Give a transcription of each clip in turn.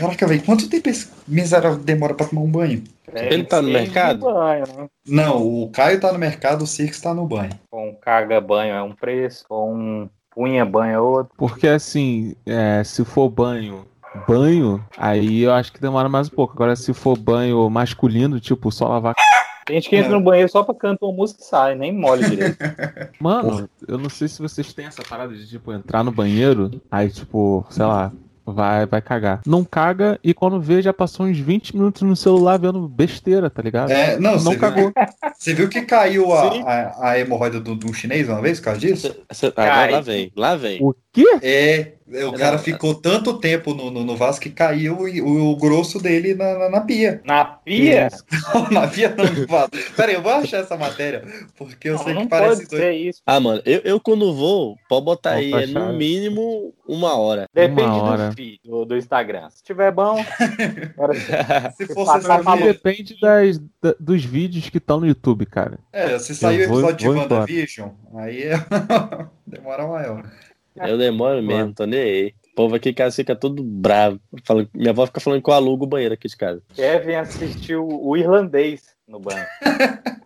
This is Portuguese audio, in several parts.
Caraca, velho, quanto tempo esse miserável demora pra tomar um banho? É, Ele tá no mercado? de Banho, né? Não, o Caio tá no mercado, o Cirques tá no banho. Com caga banho é um preço, com punha banho é outro. Porque assim, é, se for banho, banho, aí eu acho que demora mais um pouco. Agora, se for banho masculino, tipo, só lavar. Tem gente que entra no banheiro só pra cantar uma música e sai, nem molha direito. Mano, eu não sei se vocês têm essa parada de, tipo, entrar no banheiro, aí, tipo, sei lá, vai, vai cagar. Não caga e quando vê, já passou uns 20 minutos no celular vendo besteira, tá ligado? É, não, não você cagou. Viu, você viu que caiu a, a, a hemorroida do, do chinês uma vez por causa disso? Cê- ah, Cai. lá vem, lá vem. O quê? É, o cara ficou tanto tempo no, no, no vaso que caiu o, o grosso dele na, na, na pia. Na pia? na pia não, no vaso. Pera aí, eu vou achar essa matéria, porque eu Não, sei não que parece ser isso. Ah, mano, eu, eu quando vou, pode botar aí, é no mínimo uma hora. Depende Uma hora. do feed do, do Instagram. Se tiver bom, agora Se fosse via- Depende das, da- dos vídeos que estão no YouTube, cara. É, se sair o episódio vou de. WandaVision, aí é demora maior. Eu demoro mesmo, tô nem aí. O povo aqui em casa fica todo bravo. Falando, minha avó fica falando que eu alugo o banheiro aqui de casa. Kevin assistiu o irlandês no banho.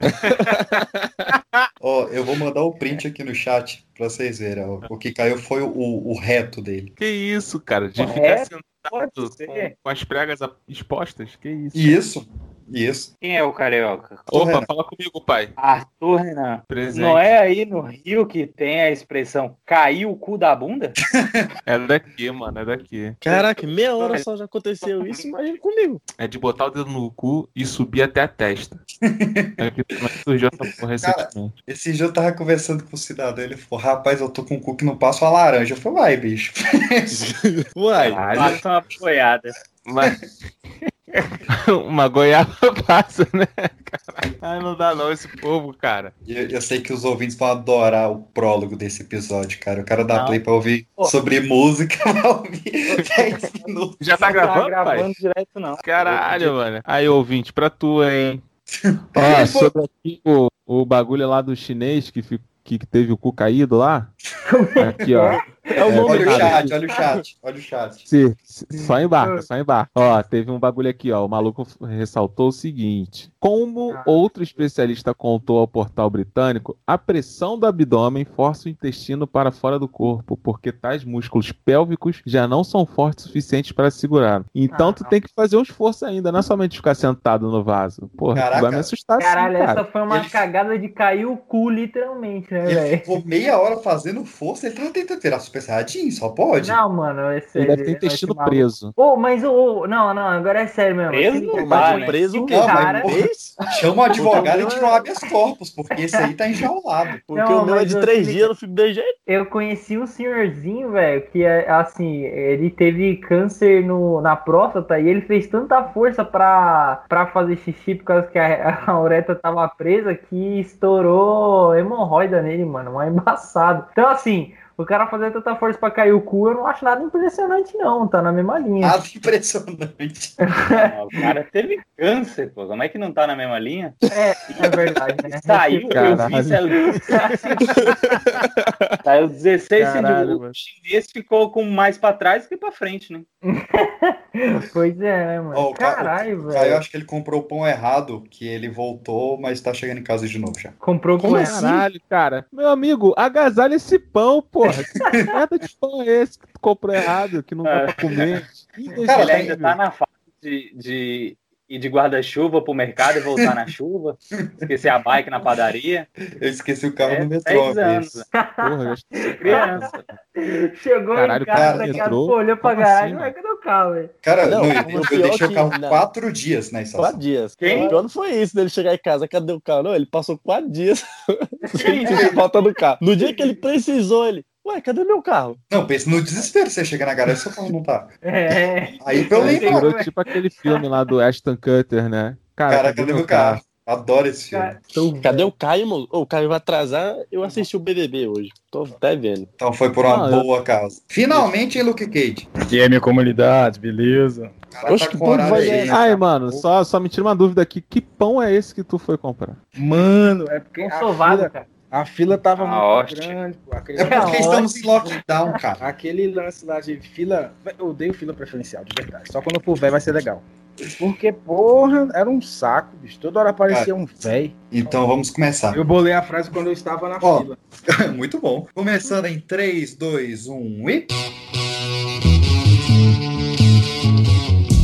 Ó, eu vou mandar o print aqui no chat pra vocês verem. ó. O que caiu foi o, o reto dele. Que isso, cara? De É, ficar sentado pode ser. com, com as pregas expostas? Que isso? Isso, isso. Quem é o carioca? Opa, Renan. fala comigo, pai. Arthur Renan. Presente. Não é aí no Rio que tem a expressão caiu o cu da bunda? É daqui, mano, é daqui. Caraca, meia hora só já aconteceu isso, imagina comigo. É de botar o dedo no cu e subir até a testa. É que como é que surgiu essa porra recentemente. Esse dia eu tava conversando com o cidadão, ele falou, rapaz, eu tô com um cu que não passa uma laranja. Eu falei, vai, bicho. Uai, Basta uma apoiada. Mas. Uma goiaba passa, né? Caralho. Ai, não dá não esse povo, cara. Eu, eu sei que os ouvintes vão adorar o prólogo desse episódio, cara. Quero dar Não. play pra ouvir Pô. sobre música, ouvir 10 minutos. Já tá Não gravando, tá gravando pai? direto, não. Caralho, mano. Aí, ouvinte, pra tu, hein? Ó, sobre aqui o, o bagulho lá do chinês que, que teve o cu caído lá. Aqui, ó. É o nome Olha o chat, olha o chat, olha o chat. Se- só embarca, só embarca. Ó, teve um bagulho aqui, ó. O maluco ressaltou o seguinte: como Ah. outro especialista contou ao portal britânico, a pressão do abdômen força o intestino para fora do corpo, porque tais músculos pélvicos já não são fortes o suficientes para segurar. Então tu Ah. tem que fazer um esforço ainda, não é somente ficar sentado no vaso. Porra, tu Caraca. vai me assustar Caralho, assim, cara. essa foi uma Ele- cagada de cair o cu, literalmente, né, Ele velho? ficou meia hora fazendo força, ele tava tentando virar super saiyajin, só pode. Não, mano, é Ele deve ter esse intestino preso. Ô, mas o. não, não, agora é sério mesmo. Preso vai, conhece né? preso o quê? cara- Mas, Mês? Chama o advogado e tira o habeas corpus, porque esse aí tá enjaulado. Porque Não, o meu é mas de três dias, eu não fico de jeito. Eu conheci um senhorzinho, velho, que é assim, ele teve câncer no, na próstata e ele fez tanta força pra, pra fazer xixi por causa que a, a ureta tava presa que estourou hemorroida nele, mano, um embaçado. Então, assim, o cara fazer tanta força pra cair o cu, eu não acho nada impressionante, não, tá na mesma linha. Nada impressionante. Não, o cara teve câncer, pô. Como é que não tá na mesma linha? É, é verdade, né? Saiu, eu Caralho. vi, saiu, saiu 16 Caralho, centímetros. mano. O chinês ficou com mais pra trás que pra frente, né? Pois é, né, mano? O Ca- Caralho, o Caio, eu velho. acho que ele comprou o pão errado, que ele voltou, mas tá chegando em casa de novo já. Comprou com Como essa. Caralho, cara. Meu amigo, agasalha esse pão, porra. Que merda de pão é esse que tu comprou errado, que não dá É. pra comer? Cara, Ele ainda tá na fase de, de ir de guarda-chuva pro mercado e voltar na chuva. Esquecer a bike na padaria. Eu esqueci o carro É, no metrô. 10 uma anos. Porra, já Criança. Chegou Caralho, em casa, cara, daqui a entrou. pouco olhou pra garagem, assim, mas cadê o carro, velho? Cara, Não, não, eu, eu pior deixei o que- carro não. quatro dias na Quatro estação. dias. Quem? O pior não foi isso dele chegar em casa. Cadê o carro? Não, ele passou quatro dias sem falta do carro. No dia que ele precisou, ele. Ué, cadê meu carro? Não, pense no desespero. Você chega na garagem e seu carro não tá. É. Aí pra eu Ele lembrar. virou tipo aquele filme lá do Ashton Cutter, né? Cara, cadê meu carro? Adoro esse filme. Cara, Cadê o Caio, mano? Ô, o Caio vai atrasar. Eu assisti o BBB hoje. Tô até vendo. Então foi por uma Não, eu- boa causa. Finalmente, hein, Luke Cage. Aqui é minha comunidade, beleza? O cara Oxe, tá que horário vai- aí. Ai, mano, só, só me tira uma dúvida aqui. Que pão é esse que tu foi comprar? Mano, é porque um a sovado, cara. A fila tava Ah, muito hóstia. grande. Pô. Aquele, É porque estamos em lockdown, cara. aquele lance lá de fila. Eu odeio fila preferencial, de verdade. Só quando for velho vai ser legal. Porque, porra, era um saco, bicho. Toda hora aparecia um velho. Então vamos começar. Eu bolei a frase quando eu estava na Ó. fila. Muito bom. Começando em 3, 2, 1 e.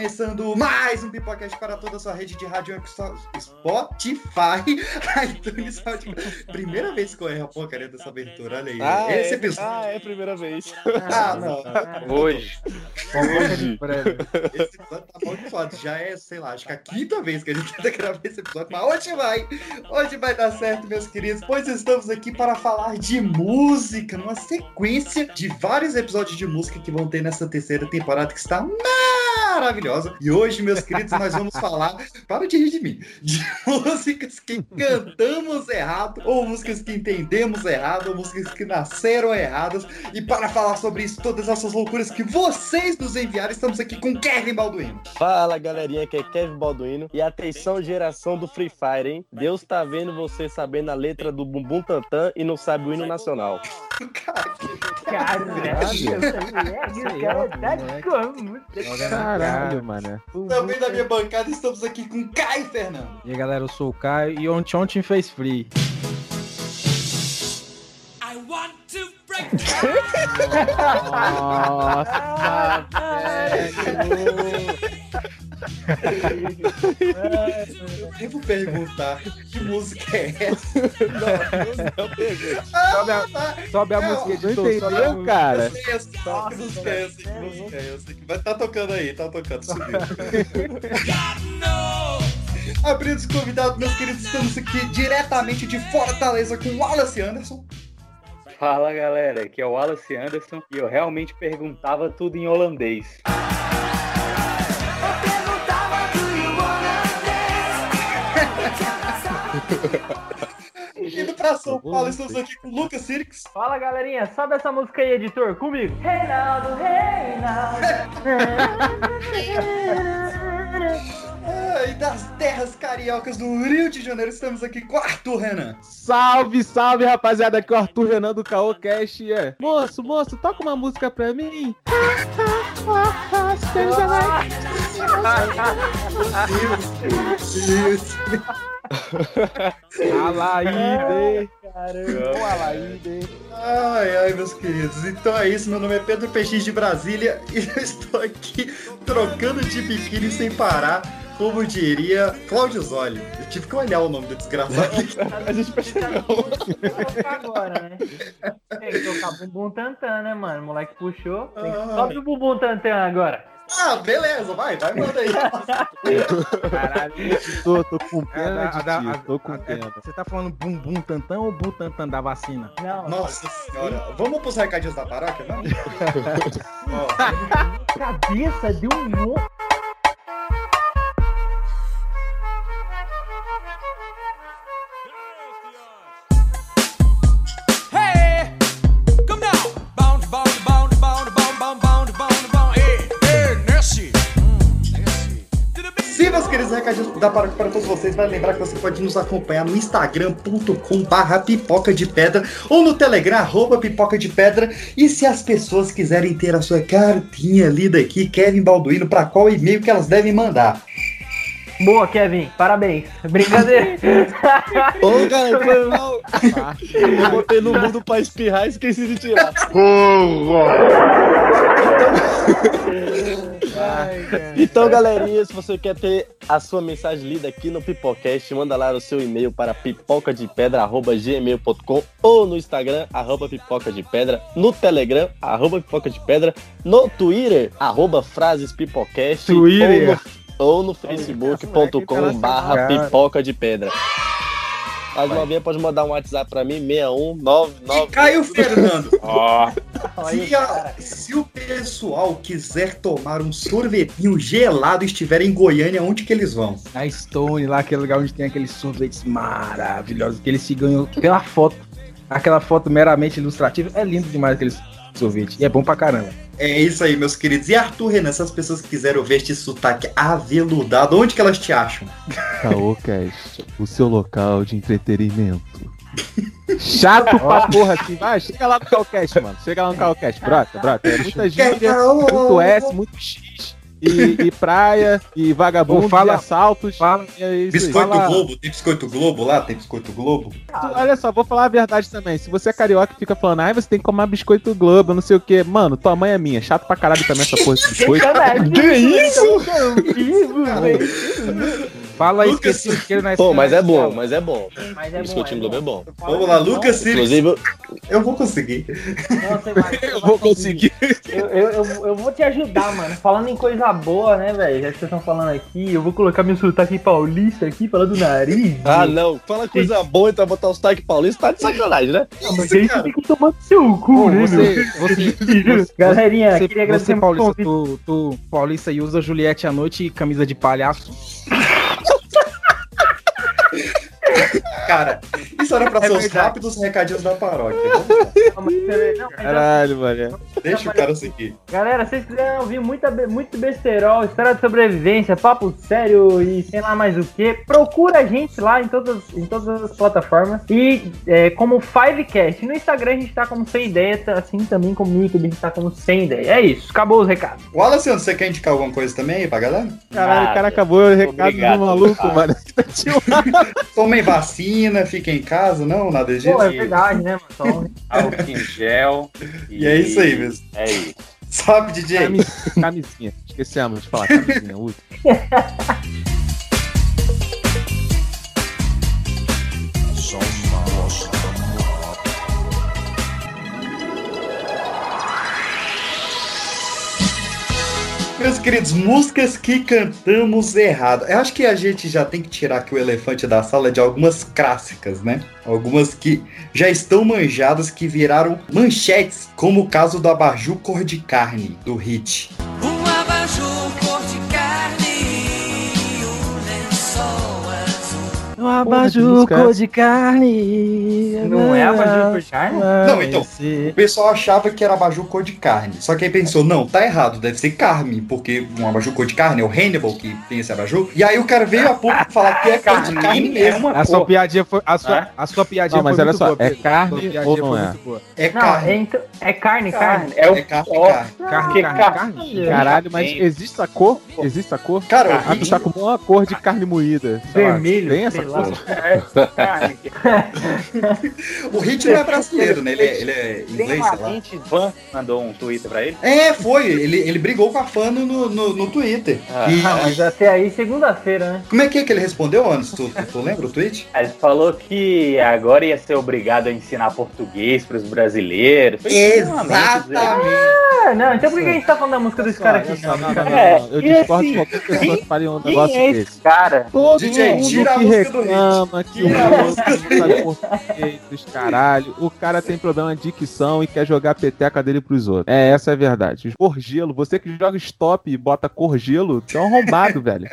Começando mais um Pipocast para toda a sua rede de rádio Spotify, iTunes, Spotify. Primeira vez que eu erro a porcaria dessa abertura, olha aí. Ah, Esse é, episódio. ah, é a primeira vez. Ah, não. Hoje. Prédio. Esse episódio tá amaldiçoado. Já é, sei lá, acho que a quinta vez que a gente tenta gravar esse episódio. Mas hoje vai. Hoje vai dar certo, meus queridos. Pois estamos aqui para falar de música. Numa sequência de vários episódios de música que vão ter nessa terceira temporada que está maravilhosa. E hoje, meus queridos, nós vamos falar. Para de rir de mim. De músicas que cantamos errado, ou músicas que entendemos errado, ou músicas que nasceram erradas. E para falar sobre isso, todas essas loucuras que vocês nos enviaram, estamos aqui com Kevin Balduino. Fala galerinha, que é Kevin Balduino. E atenção, geração do Free Fire, hein? Deus tá vendo você sabendo a letra do Bumbum Tantan e não sabe o hino nacional. Cara, que Caralho, o cara tá como? Caralho, Também da minha bancada estamos aqui com Caio Fernando. E aí, galera, eu sou o Caio e ontem ontem fez free. Nossa, Eu devo perguntar que música é essa? Não, pergunta. Sobe a, tá. sobe a Não, música não sobe a entendeu, cara? Eu sei, eu sei, que música é essa? Que música é essa? Vai tá tocando aí, tá tocando, subiu. Abrindo os convidados, meus queridos, estamos aqui diretamente de Fortaleza com Wallace Anderson. Fala galera, aqui é o Wallace Anderson e eu realmente perguntava tudo em holandês. Indo pra São Paulo, estamos aqui com Lucas Sirix. Fala galerinha, sobe essa música aí, editor, comigo. Reinaldo, Reinaldo. E das terras cariocas do Rio de Janeiro, estamos aqui com Arthur Renan. Salve, salve, rapaziada. Aqui é o Arthur Renan do Caô Cash. É. Moço, moço, toca uma música pra mim. Isso. Alaide. Caramba. Alaide. Ai, ai, meus queridos. Então é isso. Meu nome é Pedro Peixinho de Brasília e eu estou aqui trocando de biquíni sem parar. Como diria Cláudio Zoli. Eu tive que olhar o nome do desgraçado. A gente percebeu. agora, né? Tem que tocar bumbum tantan, né, mano? O moleque puxou. Tem que... Ah. Sobe o bumbum tantan agora. Ah, beleza, vai, vai, manda aí. Caralho. Tô, tô com É, a da- pena a da- de a- ti. Tô com a- é, pena. Você tá falando bum bum tantan ou bu tantan da vacina? Não, Nossa senhora. Vamos pros recadinhos da paróquia, não? Ó, cabeça de um monstro. Queridos recadinhos da paróquia para todos vocês, vai lembrar que você pode nos acompanhar no instagram.com barra pipoca de pedra ou no telegram arroba pipoca de pedra e se as pessoas quiserem ter a sua cartinha lida aqui, Kevin Balduino, para qual e-mail que elas devem mandar? Boa, Kevin. Parabéns. Brincadeira. Ô, cara, foi mal. Eu botei no mundo pra espirrar e esqueci de tirar. Então, galerinha, se você quer ter a sua mensagem lida aqui no Pipocast, manda lá o seu e-mail para pipocadepedra.gmail.com ou no Instagram, arroba pipoca de pedra, no Telegram, arroba pipoca de pedra, no Twitter, arroba frases pipocast, Twitter. ou no, ou no facebook.com barra pipoca de pedra. Mais uma vez, pode mandar um WhatsApp pra mim, 6199... E Caio Fernando, Ó, se, a- se o pessoal quiser tomar um sorvetinho gelado e estiver em Goiânia, onde que eles vão? Na Stone, lá, aquele lugar onde tem aqueles sorvetes maravilhosos, que eles se ganham pela foto. Aquela foto meramente ilustrativa. É lindo demais aquele sorvete. E é bom pra caramba. É isso aí, meus queridos. E Arthur Renan, essas pessoas que quiserem ver este sotaque aveludado, onde que elas te acham? Caocast, o seu local de entretenimento. Chato pra porra assim. Vai, chega lá no Calcast, mano. Chega lá no Calcast, brota, brota. É muita gíria, muito S, muito X. E, e praia, e vagabundo, fala- e assaltos. fala- e é isso aí. Biscoito fala- Globo, tem biscoito Globo lá? Tem biscoito Globo? Olha só, vou falar a verdade também. Se você é carioca e fica falando, ai, você tem que comer biscoito Globo, não sei o que. Mano, tua mãe é minha. Chato pra caralho também essa porra de biscoito. Que isso? Fala aí, Lucas- que ele na Pô, mas é bom, mas é bom. Mas é Biscoitinho bom, Globo é bom. Vamos lá, Lucas Sirius. Inclusive, Eu vou conseguir. Não, você você eu vou conseguir. Eu, eu, eu, eu vou te ajudar, mano. Falando em coisa boa, né, velho? Já que vocês estão falando aqui, eu vou colocar meu sotaque paulista aqui, falando do nariz. Ah, não. Fala coisa boa, então botar o sotaque paulista, tá de sacanagem, né? Não, mas aí você tem que tomar no seu cu, Pô, né, você, meu? você, Galerinha, você, queria agradecer você paulista, tu, tu paulista e usa Juliette à noite e camisa de palhaço. Cara, isso era pra É ser os verdade. rápidos recadinhos da paróquia. Não, Caralho, mano. Deixa o cara seguir. Galera, se vocês quiserem ouvir muita, muito besterol, história de sobrevivência, papo sério e sei lá mais o que, procura a gente lá em todas, em todas as plataformas. E é, como Fivecast. No Instagram a gente tá como sem ideia, tá assim também como no YouTube a gente tá como sem ideia. É isso, acabou os recados. Wallace, você quer indicar alguma coisa também aí pra galera? Caralho, o cara acabou o recado Obrigado, do maluco, cara. mano. Tomem vacina, fiquem em casa, não? Nada disso? Pô, é verdade, né, mano? Álcool em gel. E é isso aí mesmo. É isso. Sabe, DJ? Camis- Camisinha. Esquecemos de falar camisinha. Ui. Meus queridos, músicas que cantamos errado. Eu acho que a gente já tem que tirar aqui o elefante da sala de algumas clássicas, né? Algumas que já estão manjadas, que viraram manchetes, como o caso do abajur cor de carne, do hit. Um abajur cor Um abajur cor de carne. Não é abajur por carne? Não, então, O pessoal achava que era abajur cor de carne. Só que aí pensou, não, tá errado, deve ser carne, porque um abajur cor de carne é o Hannibal que tem esse abajur. E aí o cara veio a público falar que é cor de carne mesmo. A sua piadinha foi. A sua, Hã? a sua piadinha Não, mas foi olha muito só, boa. é Pedro. carne ou não é? boa. É carne. é, então, é carne, carne. É o É carne, carne. Carne, carne. Caralho, mas existe essa cor? Existe essa cor? Cara, Ah, o tu tá com uma cor de carne moída. Vermelho, Tem essa lá. o hit não é brasileiro, né? Ele é, ele é Tem inglês, uma sei lá. gente fã mandou um Twitter pra ele. É, foi. Ele, ele brigou com a fã no, no, no- Twitter. Ah. E mas até aí, segunda-feira, né? como é que é que ele respondeu antes? Tu, tu, lembra o tweet? Ele falou que agora ia ser obrigado a ensinar português pros brasileiros. Exatamente. Ah, não, então por que a gente tá falando da música desse cara aqui? Não, não, não, não, É, não. Eu discordo assim, de qualquer pessoa que fale um Quem negócio é desse. esse cara? Todo DJ, mundo tira a que música do reclama que o outro sabe português dos caralho, o cara tem problema de dicção e quer jogar a peteca dele pros outros. É, essa é a verdade. Cor gelo, você que joga stop e bota cor gelo, tu é arrombado, velho.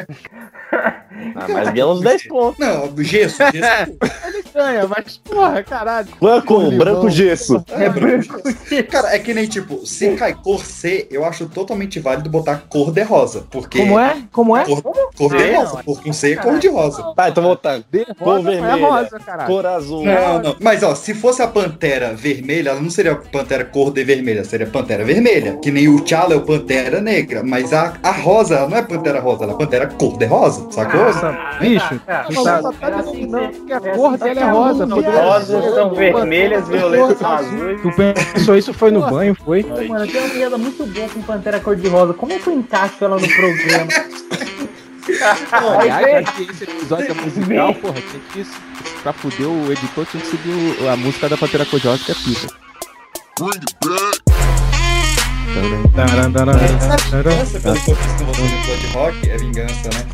Ah, mas ganha uns 10 pontos. Não, gesso. gesso. Ele ganha, mas porra, caralho. Branco, Limão. branco gesso. É branco. Cara, é que nem tipo, se cai cor C, eu acho totalmente válido botar cor de rosa. Porque. Como é? Como é? Cor, cor de C? rosa. Porque um C é cor de rosa. Tá, então voltando. De Cor não é vermelha. rosa, caralho. Cor azul. Não, não. Mas ó, se fosse a pantera vermelha, ela não seria pantera cor de vermelha, seria pantera vermelha. Que nem o T'Challa é o pantera negra. Mas a, a rosa, ela não é pantera rosa, ela é pantera cor de rosa, sacou? Nossa, bicho, tu Não, tá- tá Era dizendo assim não, que- porque a cor assim dela é rosa. poderia Rosas são vermelhas, violetas são azuis. tu pensou isso foi no banho, foi? Mano, tem uma piada muito boa com Pantera Cor-de-Rosa. Como é que eu encaixo ela no programa? Aliás, esse episódio é musical, porra, tinha que isso. Pra fuder o editor, tinha que subir o- a música da Pantera Cor-de-Rosa, que é pica. Essa, pelo que eu fiz com você no de rock, é vingança, né?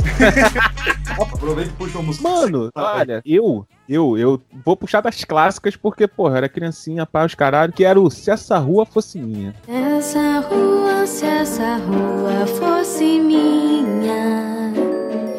Aproveita e puxa uma música. Mano, olha, eu, eu, eu vou puxar das clássicas porque, porra, era criancinha, pá, os caralho, que era o Se Essa Rua Fosse Minha. Essa rua, se essa rua fosse minha,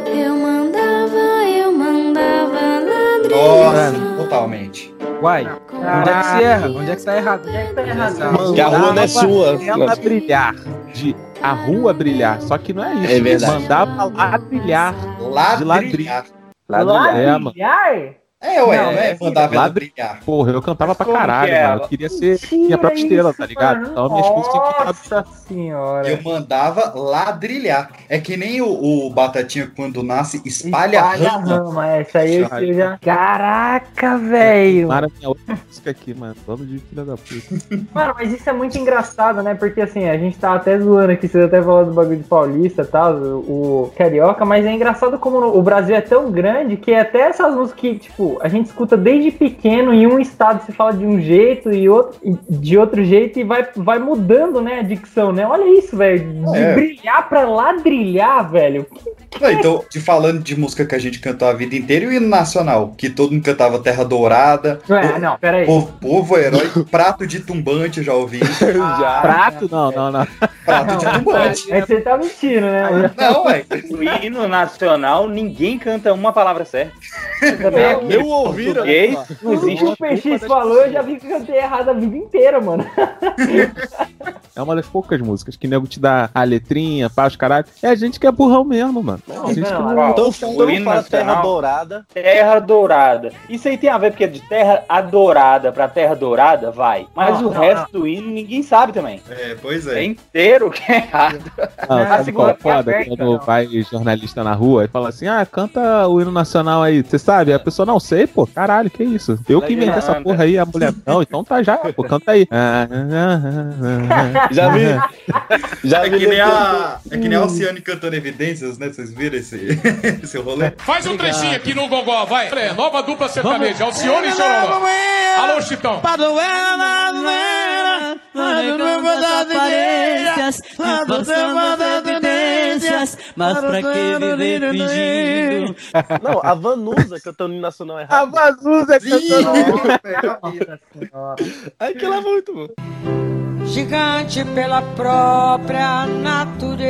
eu mandava, eu mandava ladrilhar. Nossa, totalmente. Uai, onde é que se erra? Onde é que tá errado? Onde é que tá errado? Que a rua não é sua. Ela brilhar, de a rua brilhar, só que não é isso. É verdade. Mandava lá brilhar. Ladrilhar. Ladrilhar. É, mano. Ladrilhar? É, ué, Não, não é é mandar ladri- brilhar. Porra, eu cantava pra Como caralho, que mano. Eu queria ser minha própria estrela, tá ligado? mano. Então minhas músicas tinham que estar Nossa senhora. Eu mandava ladrilhar. É que nem o, o Batatinha, quando nasce, espalha, Espalha a rama. rama. Essa aí eu eu já. Caraca, velho. Mara minha outra música aqui, mano. Bando de filha da puta. Mano, mas isso é muito engraçado, né? Porque assim, a gente tá até zoando aqui, você até falou do bagulho de paulista e tal, o, o carioca, mas é engraçado como o Brasil é tão grande que até essas músicas que, tipo, a gente escuta desde pequeno, em um estado se fala de um jeito e outro de outro jeito e vai, vai mudando, né, a dicção, né? Olha isso, velho. De É. brilhar pra ladrilhar, velho. Não, então, de falando de música que a gente cantou a vida inteira e o hino nacional, que todo mundo cantava Terra Dourada, Ué, não, pera aí. Povo, povo herói, prato de tumbante, já ouvi. Ah, Prato? Não, não, não. Prato de tumbante. Aí você tá mentindo, né? Não, ué. O hino nacional, ninguém canta uma palavra certa. Também- Eu ouviram. Não Tudo que existe. o PX falou, eu já vi que eu cantei errado a vida inteira, mano. É uma das poucas músicas que nego te dá a letrinha, pá, os caralho. É a gente que é burrão mesmo, mano. A gente que não, não... Então, O então hino fala Terra nacional. Dourada. Terra Dourada. Isso aí tem a ver porque de Terra Adorada pra Terra Dourada, vai. Mas Não, o não, resto do hino ninguém sabe também. É, pois É é. inteiro que é errado. Não, a sabe segunda qual é foda? aberta, Quando não. vai jornalista na rua e fala assim: ah, canta o hino nacional aí, você sabe? A pessoa, não sei, pô, caralho, que isso? Eu que inventei essa porra aí, a mulher, não, então tá já, pô, canta aí. Ah, ah, ah, ah. Já vi. Já É vi. que nem a, é que nem a Alciane cantando evidências, né? Vocês viram esse, esse rolê? Faz um trechinho aqui no gogó, vai. É, nova dupla sertaneja, Alcione e Chororó. Alô, Chitão. aparências, passando as mas pra que viver fingindo? Não, a Vanusa cantando hino nacional A errado. Vazuza cantando. Nossa senhora. Aquilo é muito bom. Gigante pela própria natureza,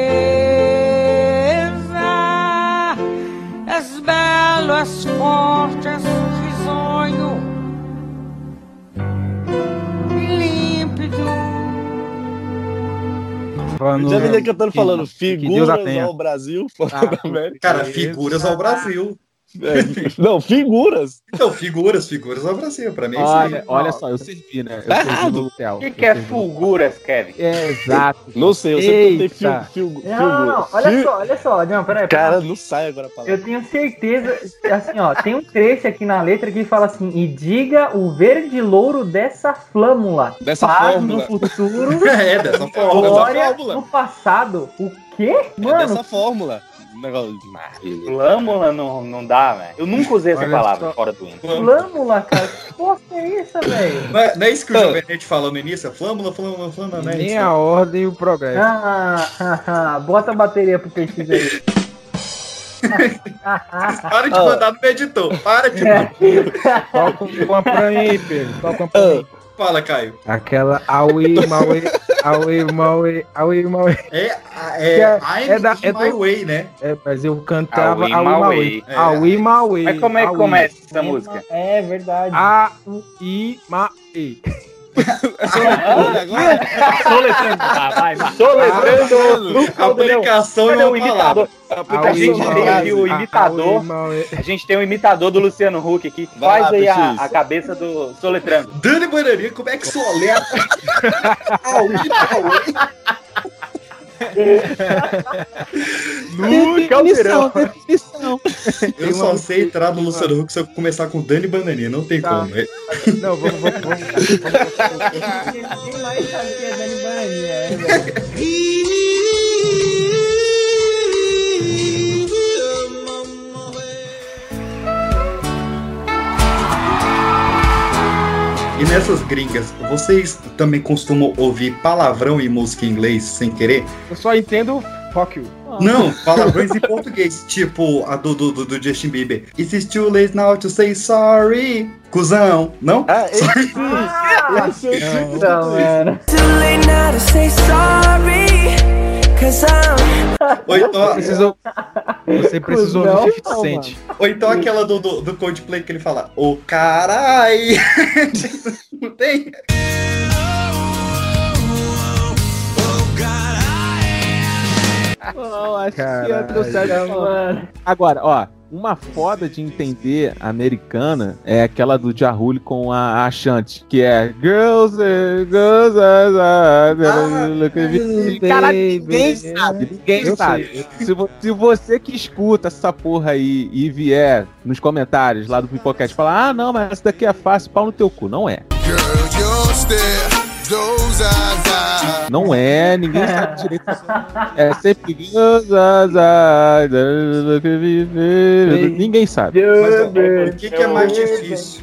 és belo, és forte, és risonho, límpido. Falando- Já vi ele cantando falando que a figuras tenha. ao Brasil, Ah. Cara, figuras ao Brasil. É, Não, figuras. Então, figuras, figuras ao Brasil. Pra mim é Olha, olha só, eu servi, né? Eu Tá errado. O que, Eu que é fulguras, Kevin? É, exato. Não sei, eu sempre cantei fil, Eita. fil, Não, não. Olha só, olha só. Não, peraí. Cara, não sai agora a palavra. Eu tenho certeza, assim, ó, tem um trecho aqui na letra que fala assim: e diga o verde louro dessa flâmula. Dessa Paz fórmula. no futuro, É, dessa forma. glória fórmula. no passado. O quê? É Mano, dessa fórmula. Um negócio. Flâmula não, não dá, velho. Eu nunca usei essa palavra fora do hino. flâmula, cara. Que porra é essa, velho? Não é, não é isso que o Jovem Nerd falou no início? Flâmula, flâmula, flâmula, né? Nem a ordem e o progresso. Ah, ah, ah, bota a bateria pro PX aí. Para de mandar no editor. Para de. Toca uma pra aí, Pedro. Toca uma pra aí. Fala, Caio. Aquela Aui, Maui, Aui, Maui, Aui, Maui. É, é, é- I'm é da- in é my do- way, né? É, mas eu cantava Aui, Aui, Maui. Maui. É. Aui. Mas como é que Aui. começa essa música? É verdade. Aui. Olha, agora. Soletrando. Ah, vai, vai. Soletrando. Aplicação Cadê é o uma imitador? A gente tem aqui o imitador. Aui. A gente tem o imitador do Luciano Huck aqui. Faz aí a, a cabeça do Soletrando. Dani Bananinha, como é que soleta? No caldeirão. definição. Eu só sei entrar no Luciano Huck se eu começar com Dani Bananinha, não tem Tá. como. É- Não, vamos, vamos, vamos. Quem mais sabe que é Dani Bananinha, é, velho? E nessas gringas, vocês também costumam ouvir palavrão em música em inglês sem querer? Eu só entendo fuck you. Não, palavrões em português, tipo a do, do, do- Justin Bieber. Is it too late now to say sorry? Cusão, não? Ah, esse Ah, então, mano. Too late now to say sorry. Ou então, Precisou, você precisou Não, do 50 não, Cent. ou então aquela do, do, do Coldplay que ele fala, ô carai! Não tem? Acho que certo. Mano. Agora, ó, uma foda de entender americana é aquela do Jahul com a Ashanti, que é Girls, Girls, ah, look at me. Caralho, ninguém sabe, ninguém Eu sabe. Se, vo- se você que escuta essa porra aí e vier nos comentários lá do Pipocast falar, ah, não, mas essa daqui é fácil, pau no teu cu. Não é. Não é, ninguém sabe direito. É sempre. Ninguém sabe. Mas ó, o que, que é mais difícil?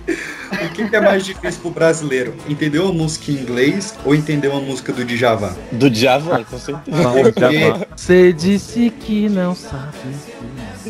O que, que é mais difícil pro brasileiro? Entender uma música em inglês ou entender uma música do Djavan? Do Djavan, com certeza. Porque-. Você disse que não sabe.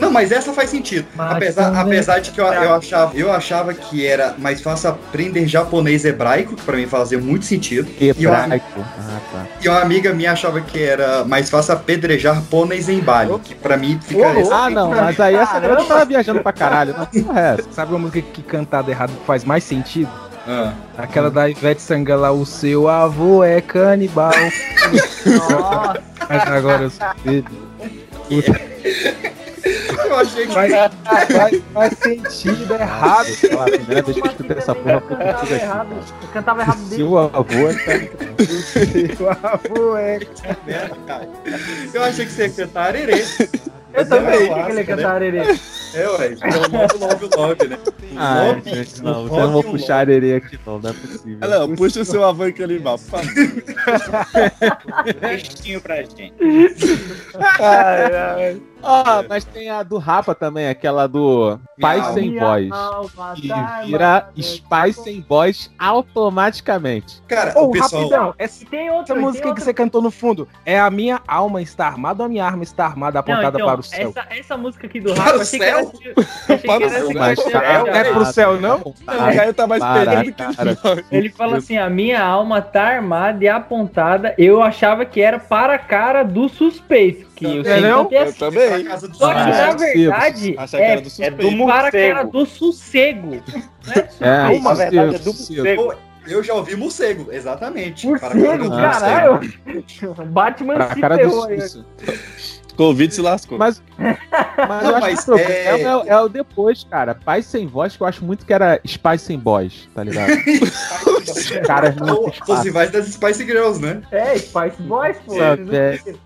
Não, mas essa faz sentido. Mas Apesar, apesar de que eu, eu, achava, eu achava que era mais fácil aprender japonês hebraico, que pra mim fazia muito sentido. E uma, Hebraico. Ah, tá. e uma amiga minha achava que era mais fácil apedrejar pôneis em Bali, que pra mim fica. Ô, Ah, não, mas aí essa galera tava viajando pra caralho. É? Sabe uma música que cantada errado faz mais sentido? Ah. Aquela da Ivete Sangala, o seu avô é canibal. Nossa, Mas agora eu sou filho. Eu achei que. Faz, faz, faz sentido errado. Sei lá, a primeira vez que eu escutei essa porra eu cantava errado. Eu cantava errado dele. o avô é cara, O seu avô é merda, cara. Eu achei que você ia cantar arerê. Eu também. O que ele né? cantar arerê? É, ué. Pelo love love, né? O Ai, love- gente, não, você não vou puxar arerê aqui não, não é possível. Ah, não, puxa o seu avô canibal, por favor. Textinho pra gente. Ai, ai. Ah, mas tem a do Rapa também, aquela do Pai Miau. Sem Minha Voz. alma Que tá vira. Spy Sem Voz automaticamente. Cara, Ô, o pessoal. rapidão, essa, E tem outra, essa tem música que outra- você cantou no fundo é a minha alma está armada ou a minha arma está armada apontada Não, então, para o céu? Essa, essa música aqui do Para Rafa, o que céu? que Para o céu, que Não é pro céu, não? O Caio tá mais Para, perdido que. Ele fala assim: a minha alma tá armada e apontada. Eu achava que era para a cara do suspeito. Que eu É, sempre não? cantei Eu também. Pra casa do Só que na é verdade é, era do é do para a cara morcego. do sossego. É, Não, na verdade, é do sossego. Eu já ouvi morcego, exatamente. Morcego, caralho. Batman Pra se cara ferrou aí. Covid se lascou. Mas, mas Não, eu acho mas que o é- problema é... é o depois, cara. Pai Sem Voz, que eu acho muito que era Spy Sem Voz, tá ligado? Os caras não Ou Os rivais das Spice Girls, né? É, Spice Boys, pô.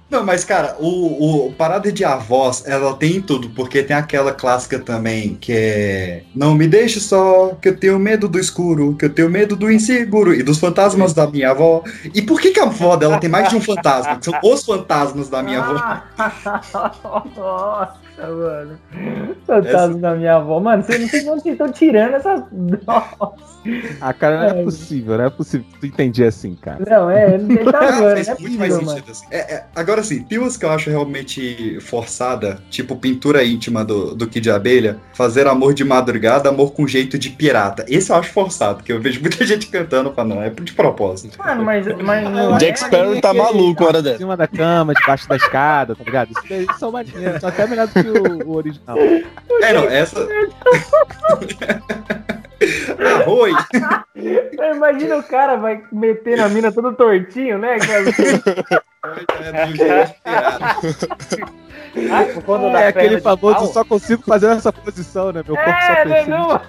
Não, mas cara, o, o parada de avós, ela tem tudo, porque tem aquela clássica também que é Não me deixe só, que eu tenho medo do escuro, que eu tenho medo do inseguro e dos fantasmas da minha avó. E por que, que a avó dela tem mais de um fantasma? Que são os fantasmas da minha avó. Nossa, mano. Fantasma da minha avó. Mano, vocês não sei de onde vocês estão tirando essa. Nossa. Ah, cara, não é possível, não é possível tu entender assim, cara. Não, é, ele tá Ah, zoando, faz não é muito mais sentido assim. É, é, agora sim, tem umas que eu acho realmente forçada, tipo pintura íntima do, do Kid Abelha, fazer amor de madrugada, amor com jeito de pirata. Esse eu acho forçado, porque eu vejo muita gente cantando pra não, é de propósito. Mano, mas. mas não Jack é- Sparrow tá maluco uma hora Em dessa. cima da cama, debaixo da escada, tá ligado? Isso daí são maneiros, são até melhor do que o, o original. É, não, essa. Arroi! Imagina o cara vai meter na mina todo tortinho, né? cara? É. Ah, É aquele famoso, pau? só consigo fazer nessa posição, né? Meu corpo só É, pensa não, não.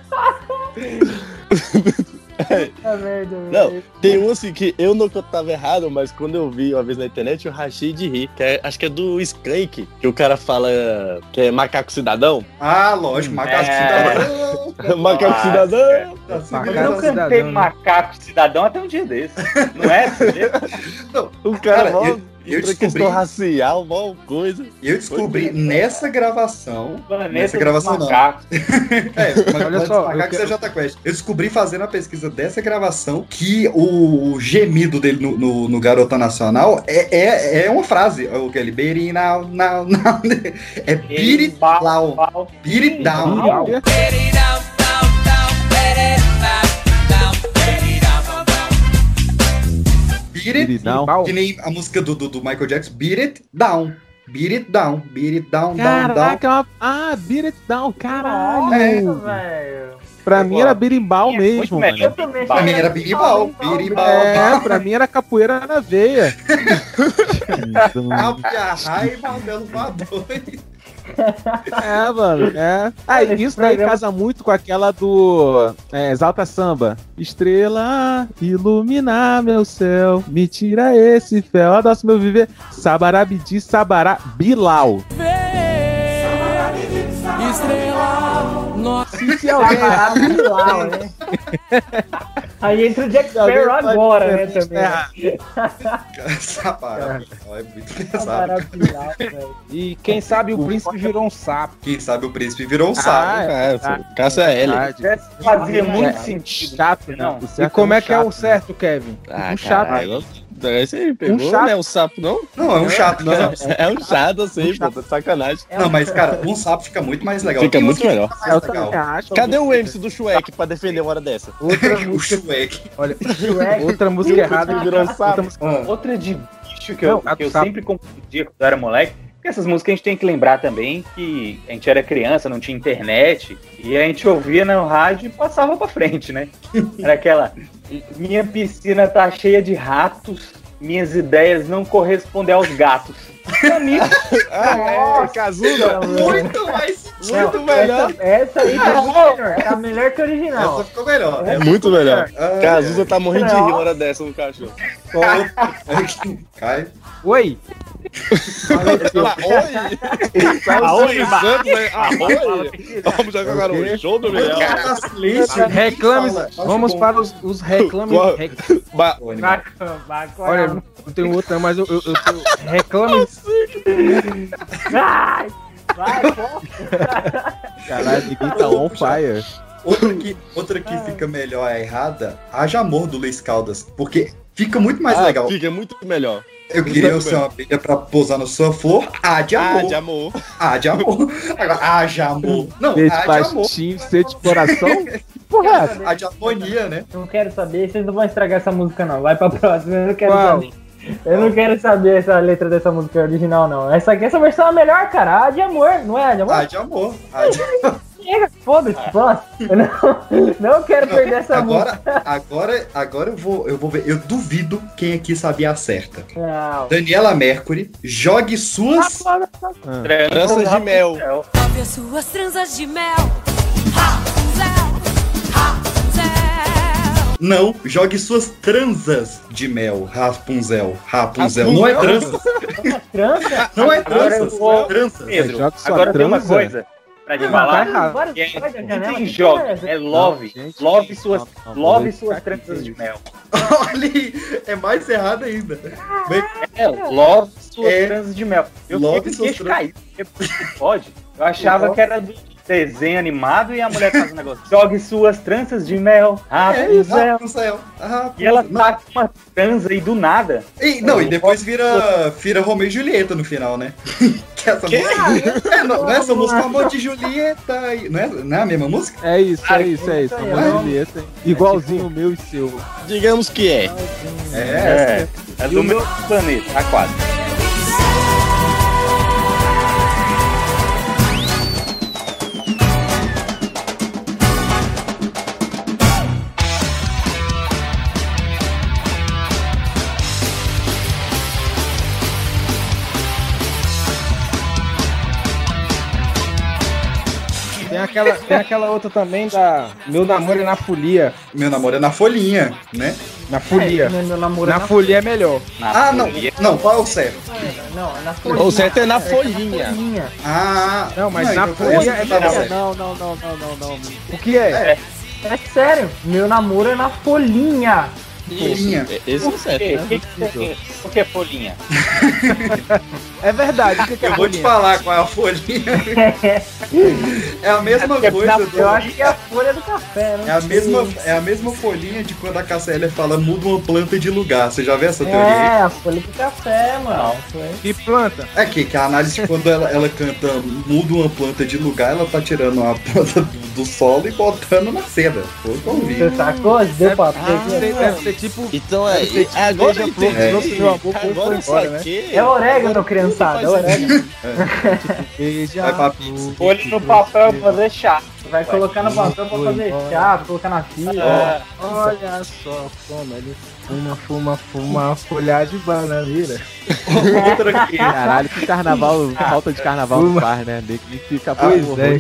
Puta merda, Não, velho. tem um assim que eu não tava errado, mas quando eu vi uma vez na internet, eu rachei de rir. Que é- acho que é do Skank, que o cara fala que é macaco cidadão. Ah, lógico, macaco É. cidadão. macaco Ah, cidadão. Tá Macaco eu segurando- cantei cidadão, né? Macaco cidadão até um dia desse. Não é? O cara, mó- eu- Eu descobri, racial, mó coisa. eu descobri nessa gravação. Planeta Nessa gravação não. É, mas Olha só, quero- é. Eu descobri fazendo a pesquisa dessa gravação que o gemido dele no, no, no Garota Nacional é, é, é uma frase. O que ele now, now. É beat it down. Beat it down. Down. Que nem a música do, do, do Michael Jackson, Beat It Down. Beat It Down, Beat It Down, down, down. Caraca, é uma... ah, Beat It Down, caralho. É. Velho. Pra mim era berimbau É, mesmo, melhor. Eu mano. também Pra mim era birimbau, birimbau. É, pra mim era capoeira na veia. Alpe a raiva, belo voador. É, mano, é. Esse isso daí programa- casa muito com aquela do é, Exalta Samba. Estrela, iluminar meu céu, me tira esse fel, adoço meu viver. Sabarabidi, sabará, Bilal. Estrela, nossa. Se alguém Ah, Bilal, né? Aí entra o Jack Sparrow agora, né, também. É, Essa parada é muito. Maravilhoso, velho. E quem sabe o príncipe virou um sapo. Quem sabe o príncipe virou um Ah, sapo. É, Ah, Cássia L. verdade. Fazia muito É. sentido. Chato, Não. E como é que é o chato, certo, Kevin? Ah, Um chato. Aí pegou, Um chato. né? O sapo, não? Não, é um chato. Não, Não, É um chato, assim, pô, tá de sacanagem. não, mas, cara, um sapo fica muito mais legal. Fica muito que melhor. fica É, eu legal. acho. Cadê o MC do Shrek pra defender uma hora dessa? Outra O Shrek. olha, Shrek. outra música errada. Virou um sapo. Outra música- Outra de bicho que eu, Não, a que eu sempre confundia quando eu era moleque. Essas músicas a gente tem que lembrar também que a gente era criança, não tinha internet, e a gente ouvia no rádio e passava pra frente, né? Era aquela. Minha piscina tá cheia de ratos, minhas ideias não correspondem aos gatos. Pra mim, Ah, é, Cazuza. Muito mais Muito melhor. Essa, essa aí tá muito melhor. Tá melhor que o original. Essa ficou melhor. É muito melhor. Ah, Cazuza tá morrendo de rir uma hora dessa no cachorro. Cai. Oi, Fala, oi! Aoi! Vamos jogar agora o show do silêncio. reclames. Vamos para os, os reclames. Olha, não tenho outra, mas eu, eu, eu tô... reclames. Ai, vai. Caralho, ninguém tá on fire. Outra que, outra que fica melhor a errada, Haja Amor do Luiz Caldas. Porque fica muito mais Ah, legal. Fica muito melhor. Eu queria ser uma abelha pra pousar na sua flor. Ah, de Ah, amor. de amor. Ah, de amor. Agora, ah, de amor. Não, Ser de ah, de amor. de coração. Porra, é essa? Ah, de harmonia, né? Não quero saber, vocês não vão estragar essa música, não. Vai pra próxima, eu não quero Qual? saber. Eu não quero saber essa letra dessa música original, não. Essa aqui, essa versão é a melhor, cara. A de amor, não é a de amor? Ah, de amor. Ah, de... Chega, foda-se, próximo. Eu não, não quero perder essa música. Agora, agora, agora eu vou, eu vou ver. Eu duvido quem aqui sabia a certa. Não. Daniela Mercury, jogue suas. Tranças de mel. As suas tranças de mel. Rapunzel, Rapunzel. Não, jogue suas transas de mel. Rapunzel. Rapunzel. Não é trança. Trança? Não é Agora trança. eu vou- Trança. Pedro, agora tem uma transa. coisa pra te Tá é- tem jogo, essa? é love. Não, gente, love suas, não, não, love suas tranças de mel. Olha é mais errado ainda. Bem, É, love suas É. tranças de mel. Eu Love fiquei suas porque Pode? Eu achava que era do desenho animado e a mulher faz um negócio. Jogue suas tranças de mel. é, Rapunzel. Rapunzel. Ah, E ela Rapunzel. tá com uma transa aí do nada. E, não, e depois vira, vira Romeu e Julieta no final, né? que essa música. É, não, não é essa música Amor de Julieta. e- Não é, não é a mesma música? É isso, é isso, é isso. Amor de Julieta, hein? Igualzinho o meu e seu. Digamos que é. É, É, é do meu planeta, tá quase. Aquela, tem aquela outra também da Meu Namoro é na Folia. meu namoro é na folhinha, né? Na Folia. É, meu namoro é Na Folia é melhor. Ah, não. Não, qual é o certo? Não, é na folhinha. O certo é na É folhinha. folhinha. Ah, Não, mas na então folha essa é melhor. Não, não, não, não, não, não. O que é? É sério, meu namoro é na folhinha. Folhinha. É- Esse é o certo. O que, que, que, tem- o que é folhinha? É verdade. O que que é Eu vou te falar qual é a folhinha. É a mesma coisa do. Eu acho que é a folha do café, né? É a, mesma, é a mesma folhinha de quando a KCL fala muda uma planta de lugar. Você já viu essa teoria? É, a folha do café, mano. Que planta? É que, que a análise, quando ela, ela canta muda uma planta de lugar, ela tá tirando a planta do, do solo e botando na seda. Foi o vi. Você sacou? Deu pra ser, deve ser tipo. Então é. Ser tipo é agora eu beija-flor, trouxe meu amor, foi Agora embora, né? É orégano, Agora criançada. É orégano. Beija. Vai pra pizza. Folha no papel pra fazer chá. Vai colocar no papel pra fazer chá, colocar na fila. Olha só como ele fuma, fuma, fuma a folhagem de bananeira. Outra aqui. Caralho, que carnaval, falta de carnaval Uma. faz, né? Nego que fica Pois por é.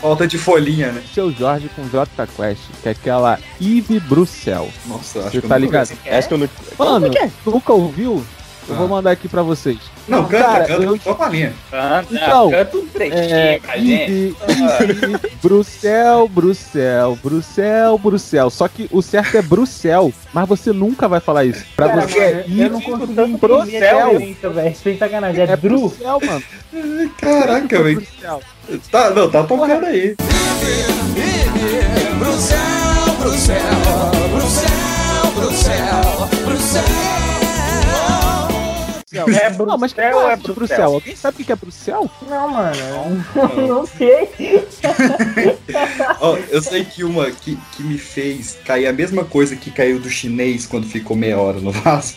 Falta de folhinha, né? Seu Jorge com Jota Quest, que é aquela Yves Bruxel. Nossa, acho Você que eu tá ligado? Acho que eu não. Mano, nunca ouviu? Eu Ah. vou mandar aqui pra vocês. Não, canta, Cara, canta, eu- só palhinha. Canta, Então, canta um trechinho É, pra gente. Bruxel, Bruxel, Bruxel, Bruxel. Só que o certo é Bruxel, mas você nunca vai falar isso. Pra Cara, você é eu não Yves consigo tanto Bruxel, a. Sem sacanagem. É É. Bruxel, mano. Caraca, velho. Tá, não, tá tocando aí. Bruxel, Bruxel, Bruxel, Bruxel, Bruxel. É Bruxel, Não, mas que é de Bruxel. Bruxel? Alguém sabe o que é Bruxel? Não, mano. eu Não sei. Ó, eu sei que uma que, que me fez cair a mesma coisa que caiu do chinês quando ficou meia hora no vaso.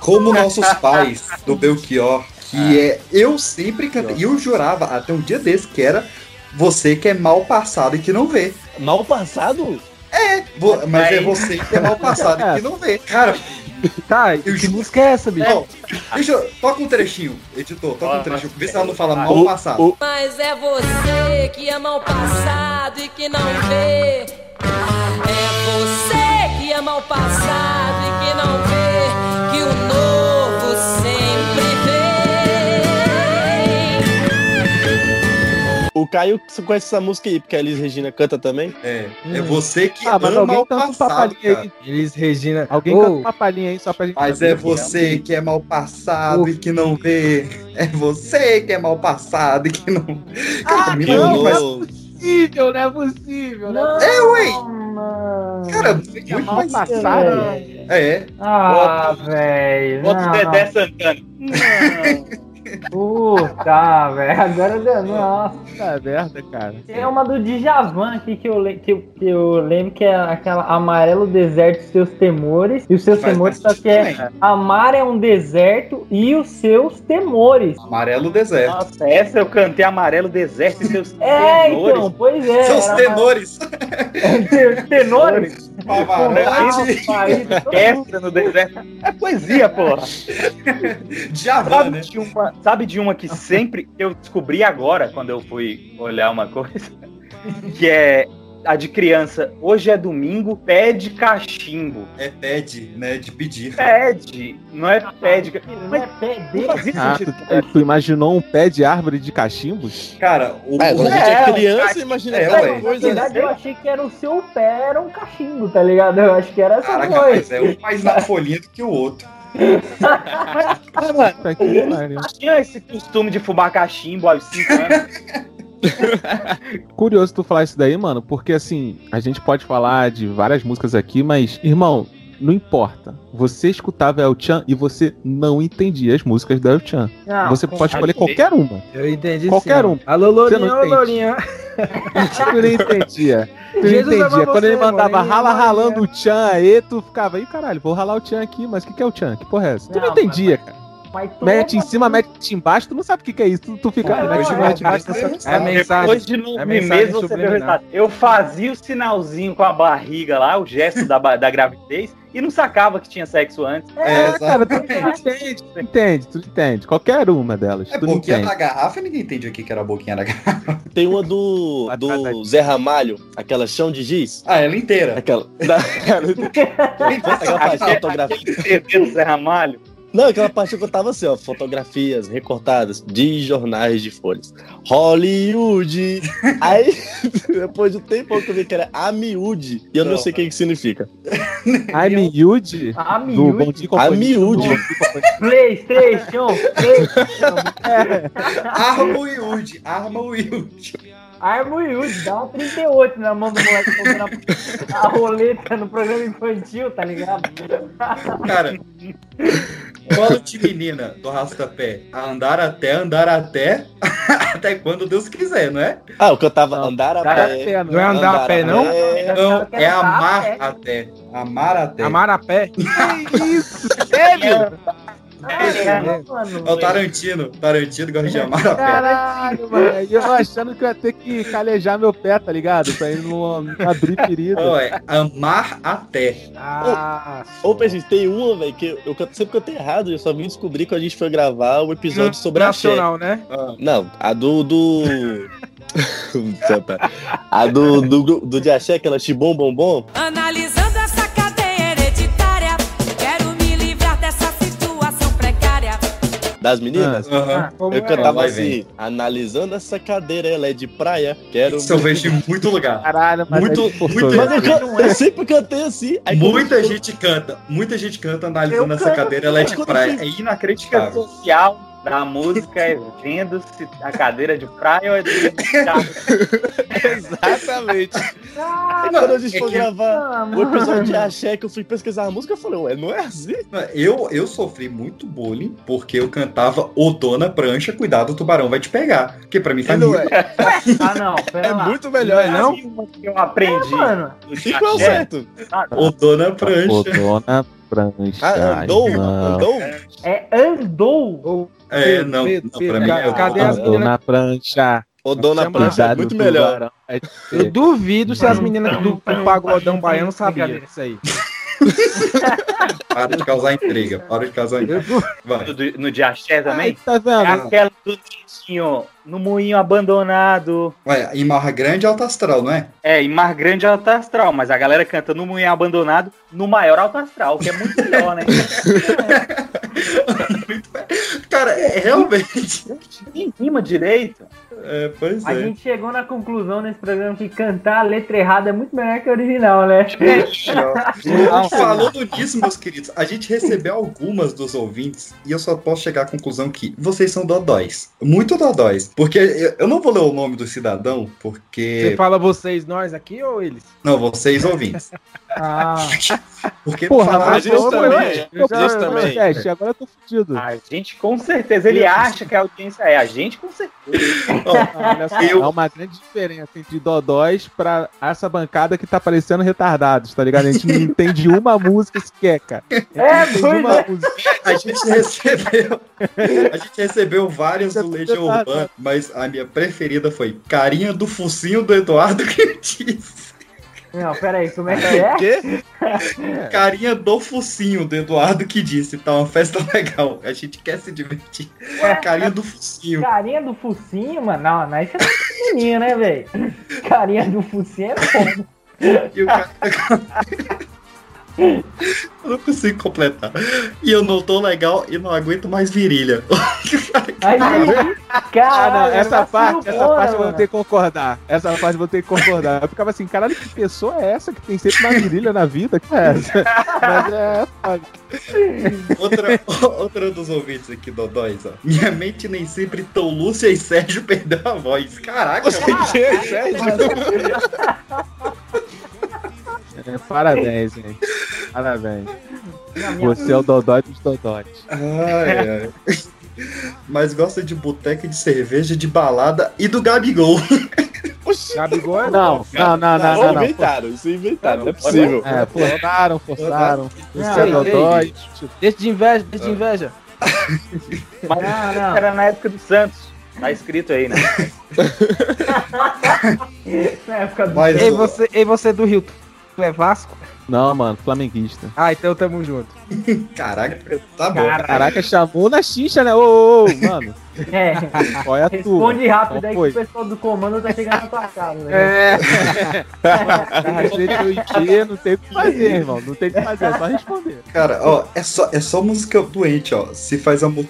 Como nossos pais do Belchior, que é. Eu sempre cantei. E eu jurava até um dia desse que era você que é mal passado e que não vê. Mal passado? Vo- Mas é você que é mal passado e que não vê. Cara, Tá, Eu que música é essa, bicho? ó, deixa eu. Toca um trechinho, editor, toca um Ó, trechinho. Vê se ela não fala mal passado. Mas é você que ama o passado e que não vê. É você que ama o passado O Caio conhece essa música aí, porque a Elis Regina canta também. É, é você que Ah, mas alguém o canta um passado. aí. Eles, Regina. Alguém Ô, canta uma palhinha aí só pra gente Mas é é. você que é mal passado e que não vê. É você que é mal passado e que não. Cara, mim não, não, mas- possível, não é possível. Não, É, ué. Cara, muito mal mais. passado. velho. É, Ah, velho. Bota o não. Dedé Santana. Não. Puta, velho. Agora deu. Nossa. Merda, cara. Tem uma do Djavan aqui que eu, le- que, eu, que eu lembro que é aquela amarelo deserto e seus temores. E os seus Faz temores, só que é amar é um deserto e os seus temores. amarelo deserto. Nossa, essa eu cantei amarelo deserto e seus É, tenores. então, pois é. Seus tenores. amar- tenores? Amarelo País, Orquestra no deserto. É poesia, porra. Sabe né? de, uma, sabe de uma que sempre eu descobri agora, quando eu fui olhar uma coisa, que é a de criança. Hoje é domingo, pede cachimbo. É pede, né? De pedir. Pede, não é pede. Não é fazia Ah, sentido. tu, tu imaginou um pé de árvore de cachimbos? Cara, o. É, quando a gente É, é criança, cachimbo. imagina É. Na coisa. né? verdade, eu achei que era o seu pé, era um cachimbo, tá ligado? Eu acho que era essa Caraca, coisa. mas é um mais na folhinha do que o outro. Que tinha esse costume de fumar cachimbo aos 5 anos. Curioso tu falar isso daí, mano, porque assim, a gente pode falar de várias músicas aqui, mas, irmão, não importa. Você escutava El Chan e você não entendia as músicas da El Chan. Não, Você pode escolher qualquer uma. Eu entendi Qualquer sim. um. Alô, Lourinha, não alô. Lourinha. Tu não entendia. Tu não Jesus entendia. Quando ele você, mandava Morinha, rala ralando o Chan aí, tu ficava aí, caralho, vou ralar o Chan aqui, mas o que, que é o Chan? Que porra é essa? Tu não Não, entendia, cara. Tu- Mete em cima, mete embaixo, tu não sabe o que, que é isso. Tu, tu fica. Não, mete é, mete é, embaixo, é, tu É mensagem. Depois de nove É mensagem meses você vê o resultado. Eu fazia o sinalzinho com a barriga lá, o gesto da, da gravidez, e não sacava que tinha sexo antes. É, É, cara, tu entende, tu entende, tu entende. Qualquer uma delas. É tu boquinha entende. da garrafa, ninguém entende aqui que era a boquinha da garrafa. Tem uma do, do Zé Ramalho, aquela chão de giz. Ah, ela inteira. Aquela. Da, aquela. CD do Zé Ramalho. Não, aquela parte que eu tava assim, ó, fotografias recortadas de jornais de folhas. Hollywood. Aí, depois de um tempo que eu vi que era amiúde, e eu não sei o que que significa. I'm Yude A do miúde. Bom Dia e Companhia. A miúde. Do Bom Dia e Companhia. PlayStation, PlayStation. Arma o Yudi, arma o Yudi. Arma o Yudi, dá uma 38 na mão do moleque tocando a, a roleta no programa infantil, tá ligado? Cara, colo de menina do Rastapé. Andar até, andar até, até quando Deus quiser, não é? Ah, eu cantava andar a Andar pé. a pé. Não é andar a pé, não? Não, é amar até. até. Amar até. Amar a pé. Que isso? Sério? Mano, É o Tarantino. Tarantino gosta de amar a pé. Caralho, mano. E eu achando que eu ia ter que calejar meu pé, tá ligado? Pra ele não, abrir ferida. Não, é amar até. Ah, Ô, Peixinho, tem uma, velho, que eu canto- sempre cantei errado. Eu só vim descobrir quando a gente foi gravar o episódio sobre a Xé. nacional, né? Não, a do. do... A do, do, do de Axé, aquela Chibom Bom Bom. Das meninas. Como Eu é? cantava assim, analisando essa cadeira, ela é de praia. Quero. Isso eu vejo em muito lugar. Caralho, mas Muito- é muito-? Mas eu, eu sempre cantei assim. Aí Muita eu- gente canta. Muita gente canta analisando Eu essa canto. cadeira, ela é de Quando praia. eu É crítica inacreditável. social da música é vendo se a cadeira de praia ou é de. Exatamente. Ah, quando a gente É foi gravar mano. o episódio de Axé, que eu fui pesquisar a música, eu falei, ué, não é assim? Eu, eu sofri muito bullying porque eu cantava Ô Dona Prancha, cuidado, o tubarão vai te pegar. Que pra mim faz Não muito. é, Ah, não, é lá. muito melhor, não? que eu aprendi. Mano, no E qual é o certo? Ô Dona Prancha. Ô, dona Prancha. Ah, andou? não. Andou? é andou. É, não, Pedro, não, pra mim é cadê Dona as meninas? dona Prancha. Ô, Dona Chama- Prancha é muito melhor. te Eu duvido se as meninas do, do pagodão baiano sabiam disso aí. Para de causar intriga. Para de causar intriga. No, no de Axé também. tá É vendo? aquela do Nitinho, no moinho abandonado. Vai, em Marra Grande, alto astral, não é? É, em Mar Grande alto astral, mas a galera canta no moinho abandonado no maior alto astral, que é muito melhor, né? Cara, é, realmente. Nem rima direito. É, pois A é. gente chegou na conclusão nesse programa que cantar a letra errada é muito melhor que a original, né? Falando nisso, meus queridos, a gente recebeu algumas dos ouvintes e eu só posso chegar à conclusão que vocês são dodóis. Muito dodóis. Porque eu- não vou ler o nome do cidadão, Você porque. fala vocês, nós aqui ou eles? Não, vocês ouvintes. Ah, Porque Porra, falaram mas gente eu também, eu- também. podcast, Agora eu tô fudido. A gente com certeza, ele acha que a audiência é, a gente com certeza. Eu- Há uma grande diferença entre dodóis pra essa bancada que tá parecendo retardados, tá ligado? A gente não entende uma música sequer, cara. é, uma música. A gente recebeu. A gente recebeu várias do Legião tá- Urbana, mas a minha preferida foi Carinha do Focinho do Eduardo disse. Não, peraí, como é que é? Quê? Carinha do Focinho do Eduardo que disse. Tá uma festa legal. A gente quer se divertir. Carinha do Focinho. Carinha do focinho, mano. Não, não, isso é pequenininho, né, velho? Carinha do focinho é foda. E o cara... Eu não consigo completar. E eu não tô legal e não aguento mais virilha. Aí, Ah, caralho, não, essa vacilo parte, essa parte eu vou ter que concordar. Essa parte eu vou ter que concordar. Eu ficava assim, caralho, que pessoa é essa que tem sempre uma virilha na vida? Que é essa? Mas é. Outra, outra dos ouvintes aqui, Dodóis, ó. Minha mente nem sempre tão Lúcia e Sérgio perdeu a voz. Caraca, Você que é, Sérgio? É, parabéns, hein? Parabéns. Você é o Dodói dos Dodóis. Ai, ai. Mas gosta de boteca de cerveja, de balada e do Gabigol. Gabigol é Não, não, não, não, não. não. inventaram, isso é inventado, não é possível. É, forçaram, forçaram. Você é Dodói. Deixa de inveja, deixa de inveja. Não, não. Era na época do Santos. Tá escrito aí, né? Na época do Mas Ei, você, ei, você do Rio, tu é Vasco? Não, mano, flamenguista. Ah, então tamo junto. Caraca, tá bom. Cara, Caraca, chamou na xixa, né? Ô, ô, ô, mano, É, qual é a tua? responde rápido Qual aí que foi? o pessoal do comando tá chegando na tua casa. Né? É. Teu IP, não tem o que fazer, irmão. Não tem o que fazer, é só responder. Cara, ó, é só, é só música doente, ó. Se faz amor,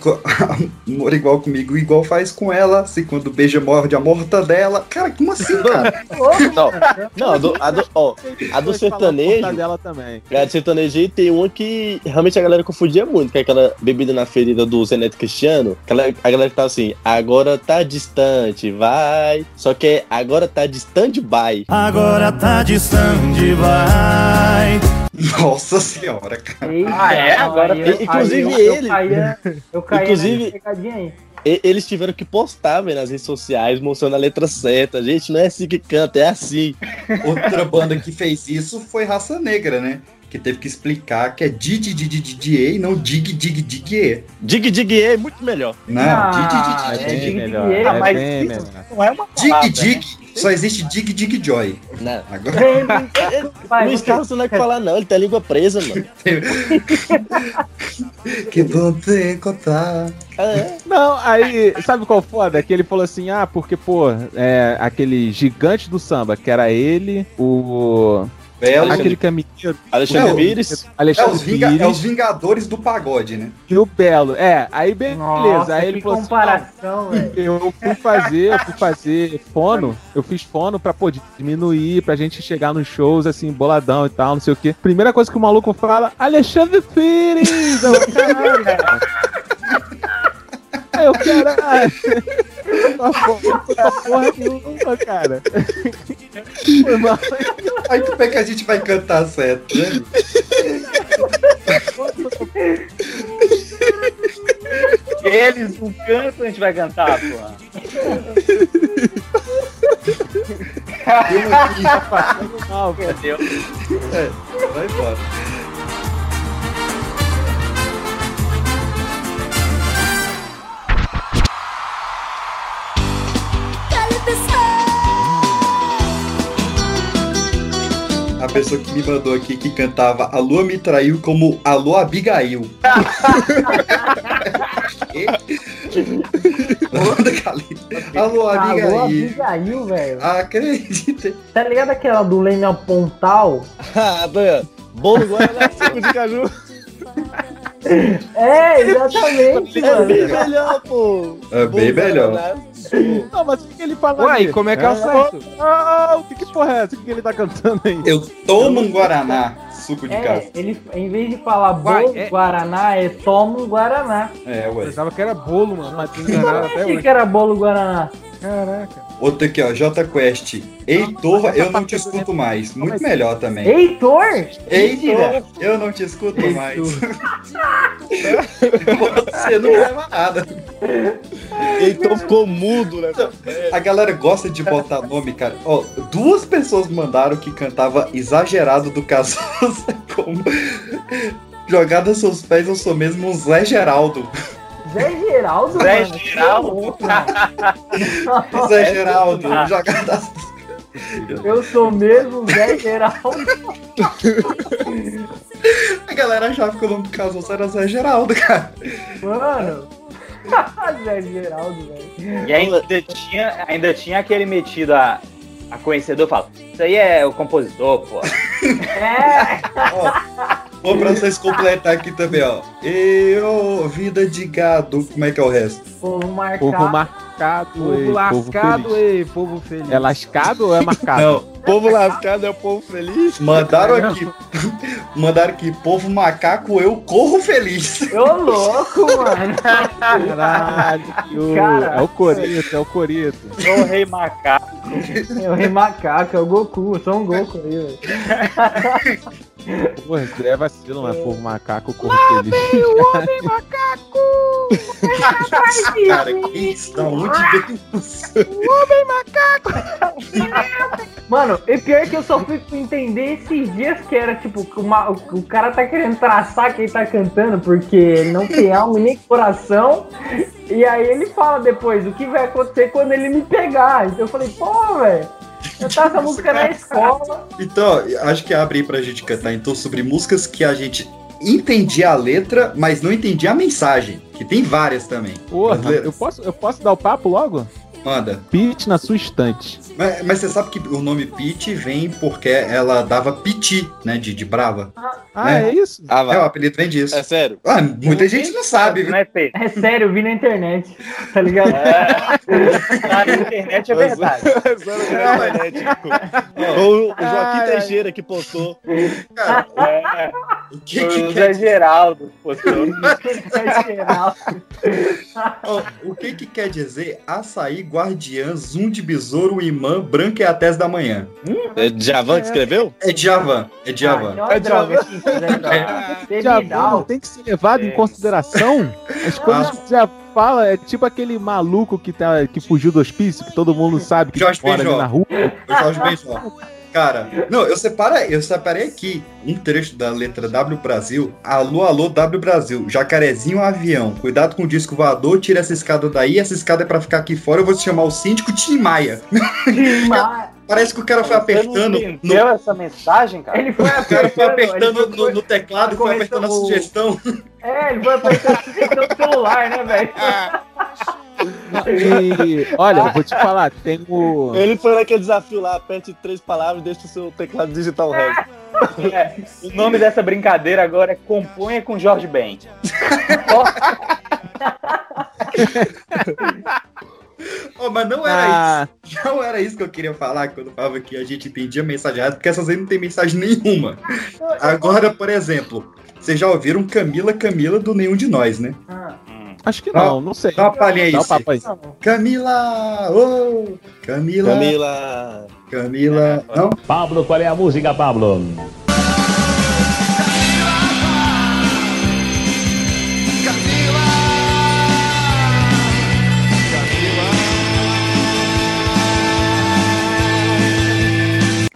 amor igual comigo, igual faz com ela. Se quando beija, morde a mortadela. Cara, como assim, cara? Não, não a, do, a, do, ó, a do sertanejo dela também. Cara, de sertanejo aí tem uma que realmente a galera confundia muito, que é aquela bebida na ferida do Zé Neto Cristiano. Aquela, a galera que tá assim, agora tá distante, vai. Só que é agora tá distante, vai. Agora tá distante, vai. Nossa senhora, cara. Eita, Ah, é? Agora, E- inclusive eu, eu ele. caía, eu caía Inclusive- nessa pegadinha aí. Eles tiveram que postar, velho, nas redes sociais, mostrando a letra certa. Gente, não é assim que canta, é assim. Outra banda que fez isso foi Raça Negra, né? Que teve que explicar que é Didi Didi Didi e não Dig Dig Dig E. Dig Dig é muito melhor. Não, Ah, Didi é Didi Dig Dig melhor. Dig, É mas isso- melhor. Não é uma Dig palavra, Dig. Só existe Dig Dig Joy. Não. Agora Luiz você- Carlos não é que falar, não. Ele tem a língua presa, mano. que bom te encontrar. É. Não, aí, sabe qual foda? Que ele falou assim, ah, porque, pô, é, aquele gigante do samba, que era ele, o... Belo. aquele caminheiro, Alexandre Pires. É Alexandre os, vinga- é os Vingadores do pagode, né? e o Belo. É, aí beleza, Nossa, aí ele que falou assim, comparação, velho. Eu fui fazer, eu fui fazer fono, eu fiz fono pra pô, diminuir, pra gente chegar nos shows assim, boladão e tal, não sei o quê. Primeira coisa que o maluco fala, Alexandre Pires! Eu, caralho, cara. Aí eu, caralho. Uma porra, uma porra nenhuma, cara. Foi mal. Aí como é que a gente vai cantar certo, né? Eles não cantam, a gente vai cantar, porra. Eu aqui, Passando mal, cara. Entendeu? vai embora. Pessoa que me mandou aqui que cantava A Lua me traiu como Alô Abigail. Banda Calista. Alô Alô, Abigail. Abigail, velho. Acredita. Tá ligado aquela do Leme Pontal? Ah. Bolo Guaraná, suco de caju. É, exatamente, É bem mano. melhor, pô. É bem melhor. Não, mas o que que ele fala Uai, ali? como é que é o certo? Ah, o que que porra é essa? O que que ele tá cantando aí? Eu tomo um Guaraná, suco de É, casa. ele, em vez de falar Vai, bolo é- Guaraná, é toma um Guaraná. É, Eu ué. pensava que era bolo, mano. Mas Eu até achei que era bolo Guaraná. Caraca. Outro aqui, ó, J Quest. Heitor, eu não te escuto mais. Muito melhor também. Heitor? Heitor, eu não te escuto mais. Você não leva nada. Então ficou mudo, né? A galera gosta de botar nome, cara. Ó, duas pessoas mandaram que cantava exagerado do Cazuza como Jogada seus pés, eu sou mesmo um Zé Geraldo. Zé Geraldo, Zé mano. Geraldo? louco, mano. Zé Geraldo, Ah. jogada. Eu sou mesmo Zé Geraldo. A galera achava que o nome do Cazuza era Zé Geraldo, cara. Mano. Zé Geraldo, velho. E ainda tinha, ainda tinha aquele metido a, a conhecedor fala, isso aí é o compositor, pô. É. Vou pra vocês completar aqui também, ó. Eu, vida de gado. Como é que é o resto? Povo marcado. Povo marcado, Povo ei, lascado, feliz. ei, povo feliz. É lascado ou é marcado? Não, Povo lascado é o povo feliz. mandaram aqui. Mandaram aqui, povo macaco, eu corro feliz. Ô, louco, mano. Caralho, Cara. é o Corito, é o Corito. Sou o rei macaco. É o Rei Macaco, é o Goku. Eu sou um Goku aí, velho. Pô, é vacilo, mas povo macaco, corro feliz. Cara, que isso? Da onde veio isso? Mano, e pior que eu só fui entender esses dias que era tipo, que uma- o, o cara tá querendo traçar quem tá cantando porque não tem alma e nem coração. E aí ele fala depois o que vai acontecer quando ele me pegar. Então eu falei, pô, velho, eu tava essa música na escola. Então, acho que abre aí pra gente cantar então sobre músicas que a gente entendia a letra, mas não entendia a mensagem. Que tem várias também. Porra, eu posso, eu posso dar o papo logo? Manda. Pete na sua estante. Mas, mas você sabe que o nome Pete vem porque ela dava piti, né? De, de brava. Ah, Né? é isso? Ah, É, o apelido vem disso. É sério. Ah, muita gente não sabe? Não é feio. É sério, eu vi na internet. Tá ligado? Lá na internet é verdade. Ou o Joaquim Teixeira que postou. Cara, É, o que que o quer Zé Geraldo postou. É o que que quer dizer açaí, guardiã, zoom de besouro, imã, branca e a tese da manhã? É Javan que escreveu? É Djavan, é Djavan. Ah, é sim, Zé Já Terminal. não tem que ser levado em consideração. As coisas que você já fala é tipo aquele maluco que, tá, que fugiu do hospício, que todo mundo sabe que Jorge mora na rua. O Jorge Benjó. Cara, não, eu separei, eu separei aqui um trecho da letra W Brasil. Alô, alô, W Brasil. Jacarezinho avião. Cuidado com o disco voador, tira essa escada daí. Essa escada é pra ficar aqui fora. Eu vou te chamar o síndico Tim Maia. Mas Parece que o cara foi Você não apertando. No, entendeu essa mensagem, cara? Ele foi o cara foi apertando foi- no, no teclado foi apertando a o- sugestão. É, ele foi apertando a sugestão do celular, né, velho? E, olha, eu vou te falar, tem o. Ele foi naquele desafio lá, aperte três palavras e deixa o seu teclado digital resto. É, o nome dessa brincadeira agora é Componha com Jorge Ben. Oh, mas não era Ah, isso. Não era isso que eu queria falar quando eu falava que a gente entendia mensagem errada, porque essas aí não tem mensagem nenhuma. Agora, por exemplo, vocês já ouviram Camila Camila do Nenhum de Nós, né? Ah, acho que não, não sei. Dá uma palhinha aí, Dá aí. Camila! Ô! Camila! Camila. Camila! Não? Pablo, qual é a música, Pablo?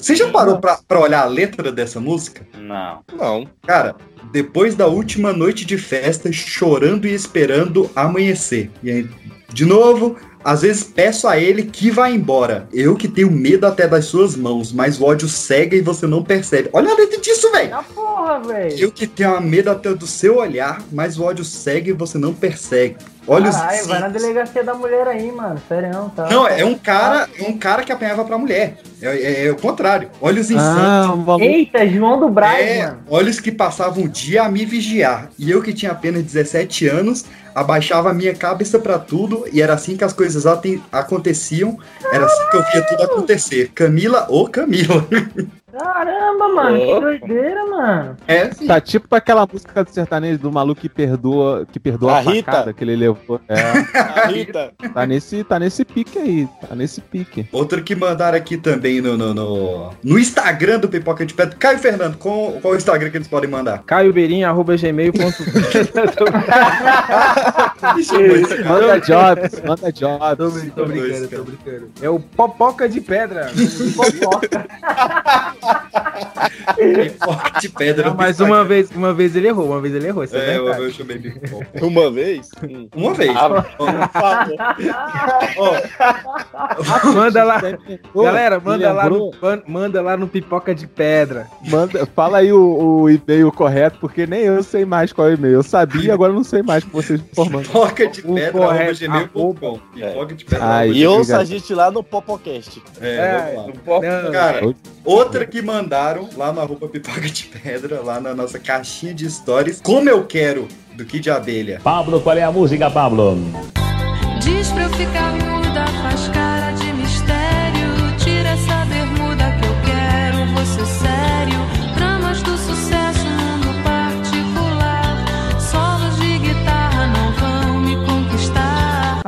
Você já parou pra, pra olhar a letra dessa música? Não. Não. Cara, depois da última noite de festa, chorando e esperando amanhecer. E aí, de novo, às vezes peço a ele que vá embora. Eu que tenho medo até das suas mãos, mas o ódio cega e você não percebe. Olha a letra disso, velho! Ah, porra, velho. Eu que tenho medo até do seu olhar, mas o ódio cega e você não persegue. Olha os Caralho, vai na delegacia da mulher aí, mano. Sério, tá? Não, é um cara, é um cara que apanhava pra mulher. É, é- é o contrário. Olha os insanos. Ah, um. Eita, João do Braz, É, mano. olhos que passavam o dia a me vigiar. E eu que tinha apenas 17 anos, abaixava a minha cabeça pra tudo e era assim que as coisas aconteciam. Era assim que eu via tudo acontecer. Camila ou Camila. Caramba, mano, que doideira, mano. É, sim. Tá tipo aquela música do sertanejo do maluco que perdoa, que perdoa a, A Rita. facada que ele levou. É, A Rita. tá nesse, tá nesse pique aí, tá nesse pique. Outro que mandaram aqui também no, no, no, no Instagram do Pipoca de Pedra. Caio Fernando, qual, qual o Instagram que eles podem mandar? cara. Manda jobs, manda jobs. Tô, tô brincando, tô brincando. É o Popoca de Pedra. Fofoca. Pipoca de Pedra. Não, mas uma vez, uma vez ele errou, uma vez ele errou. Isso é, É, eu, eu chamei pipoca. Uma vez? Hum. Uma vez. Ah, Ó, Manda lá. Galera, manda lá, no, man- manda lá no Pipoca de Pedra. Manda, fala aí o, o e-mail correto, porque nem eu sei mais qual é o e-mail. Eu sabia, agora eu não sei mais com vocês me informando. pipoca de O pedra, correto, gmail.com. Pipoca de pedra. Aí. arroba E ouça a gente lá no Popocast. É, vamos lá. Não, Cara, outra que mandaram lá no arroba pipoca de pedra, lá na nossa caixinha de stories, como eu quero, do Kid de Abelha. Pablo, qual é a música, Pablo? Diz pra eu ficar muda, faz cara de mistério. Tira essa bermuda que eu quero, você sério.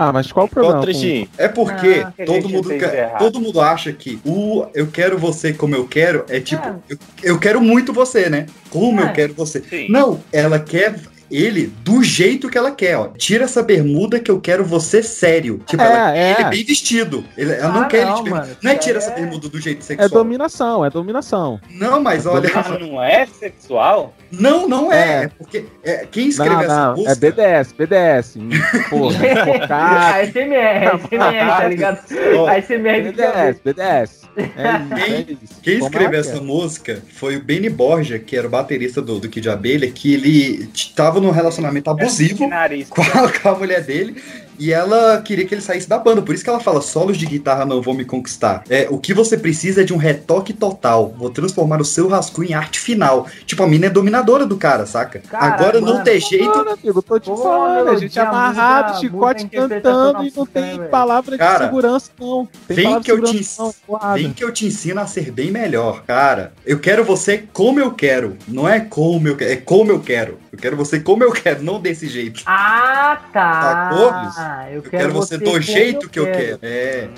Ah, mas qual o Qual problema? o trechinho? É porque Ah, todo, mundo, errado. todo mundo acha que o eu quero você como eu quero é tipo, É. eu, eu quero muito você, né? Como É. eu quero você. Sim. Não, ela quer ele do jeito que ela quer, ó. Tira essa bermuda que eu quero você sério. Tipo, É, ela quer é. ele bem vestido. Ele- ela não Ah, quer ele não, de bermuda. mano, Não é tira aí essa é- bermuda do jeito É sexual. dominação, é dominação. Não, mas olha. Ah, não é sexual? Não, não é. É. É porque é, quem escreveu Não, essa não, música. é BDS, BDS. Hum, Porra, A focado. SMR, SMR, tá ligado? A SMR do BDS, BDS. É Quem- é. Quem escreveu essa música foi o Benny Borja, que era o baterista do, do Kid Abelha, que ele t- tava num relacionamento abusivo Que nariz. com a, com a mulher dele. E ela queria que ele saísse da banda. Por isso que ela fala: solos de guitarra não vão me conquistar. É, o que você precisa é de um retoque total. Vou transformar o seu rascunho em arte final. Tipo, a mina é dominadora do cara, saca? Cara, Agora não mano. tem jeito. Mano, amigo, tô te Pô, falando, a gente melodia, amarrado, música, chicote música, cantando e não tem né, palavra de Cara, segurança, não. Tem Vem que, eu de te, segurança, não, vem que eu te ensino a ser bem melhor. Cara, eu quero você como eu quero. Não é como eu quero, é como eu quero. Eu quero você como eu quero, não desse jeito. Ah, tá. Sacou? Eu Eu quero, quero você do jeito que eu quero. É.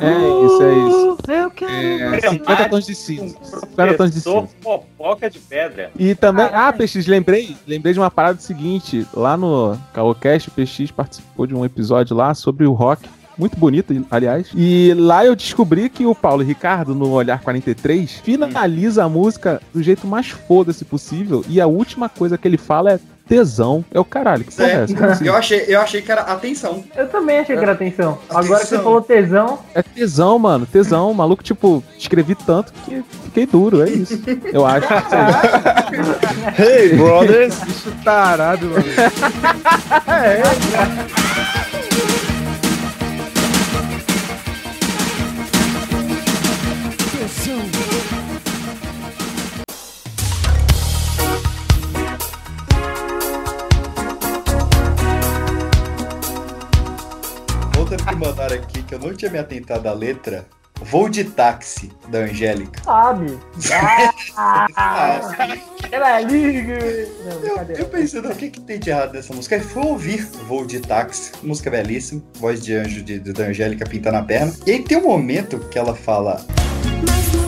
É isso, é isso. Eu quero. É, 50 tons de cinza. 50 tons de cinza. fofoca de pedra. E também, ah, PX, lembrei, lembrei de uma parada seguinte, lá no Caocast, o PX participou de um episódio lá sobre o rock, muito bonito, aliás. E lá eu descobri que o Paulo Ricardo, no Olhar 43, finaliza a música do jeito mais foda-se possível, e a última coisa que ele fala é tesão. É o caralho, que porra é, É, essa? Eu, achei, eu achei que era atenção. Eu também achei que era atenção. Agora que você Atenção. falou tesão, É tesão, mano, tesão. O maluco, tipo, escrevi tanto que fiquei duro, é isso. Eu acho. Hey, brothers! Bicho tarado, mano. Outra que mandaram aqui que eu não tinha me atentado à letra. Voo de táxi da Angélica. sabe? Ah, ela é liga. Não, Eu, pensei, o que, que tem de errado nessa música? Aí fui ouvir Voo de Táxi, música belíssima, voz de anjo de, de- da Angélica pinta na perna. E aí tem um momento que ela fala: Mas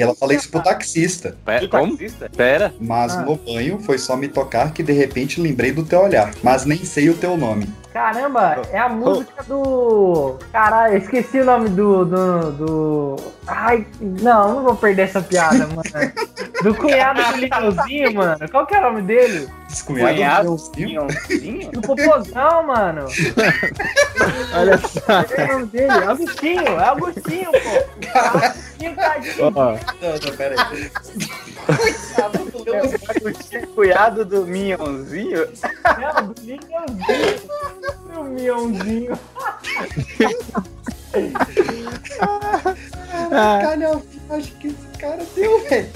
E ela fala isso pro taxista. Pera, como? Pera. Mas Ah. no banho foi só me tocar que de repente lembrei do teu olhar. Mas nem sei o teu nome. Caramba, é a música do. Caralho, eu esqueci o nome do. do. do... Ai, não, não vou perder essa piada, mano. Do cunhado do Lineuzinho, mano. Qual que é o nome dele? Descunhado Cunhado, do. Minhãozinho? Do Popozão, mano. Olha só. Qual é o nome dele? Agostinho, é Agostinho, pô. Agostinho, tadinho. Ó, Não, não, pera aí. Coitado do Leozinho. Cunhado do Minhãozinho? Não, do Lineuzinho. Do Mionzinho. Caralho, a viagem que esse cara deu, velho.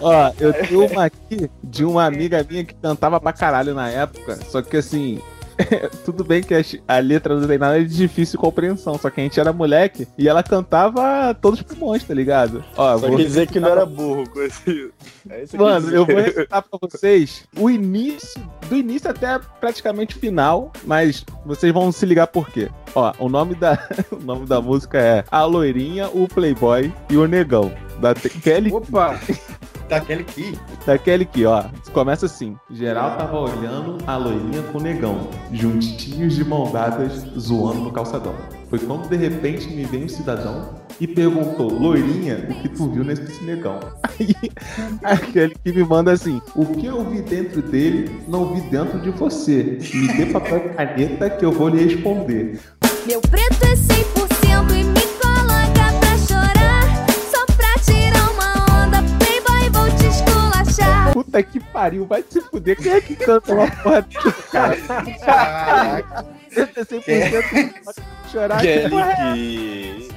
Ó, eu tenho uma aqui de uma amiga minha que cantava pra caralho na época. Só que assim, tudo bem que a, letra não tem nada de difícil compreensão. Só que a gente era moleque e ela cantava todos os pulmões, tá ligado? Ó, Só vou quer dizer que não era burro com esse. É isso que Mano, eu vou recitar pra vocês o início, do início até praticamente o final, mas vocês vão se ligar por quê. Ó, o nome da, o nome da música é A Loirinha, o Playboy e o Negão. Da Kelly, Opa! Daquele que. daquele aqui, ó. Começa assim. Geral tava olhando a loirinha com o negão, juntinhos de mão dadas, zoando no calçadão. Foi quando de repente me veio um cidadão e perguntou, loirinha, o que tu viu nesse negão? Aí, aquele que me manda assim, o que eu vi dentro dele, não vi dentro de você. Me dê papel e caneta que eu vou lhe responder. Meu preto é 100% Puta que pariu, vai se fuder. Quem é que canta uma porra dessa, cara? Caraca. 100% chorar. que porra é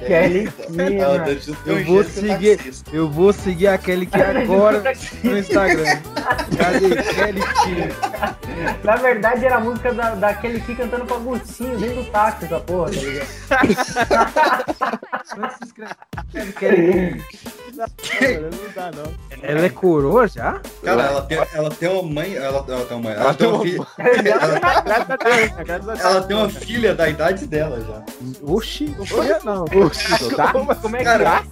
Kelly que. Kelly Ela Kina. juntou Eu vou seguir. taxista. Eu vou seguir aquele que agora no Instagram. Cadê Kelly? Na verdade, era a música da, daquele que cantando com Agostinho dentro do táxi, essa porra, tá ligado? É? Kelly. Não dá, não. Ela é coroa já? Cara, ela tem, ela tem uma mãe. Ela, ela tem uma mãe. Ela, Ela tem tem uma uma filha. Graças a Deus, né? Ela tem uma filha da idade dela já. Oxi, não foi eu, não. Oxi, tá? Como é que Cara,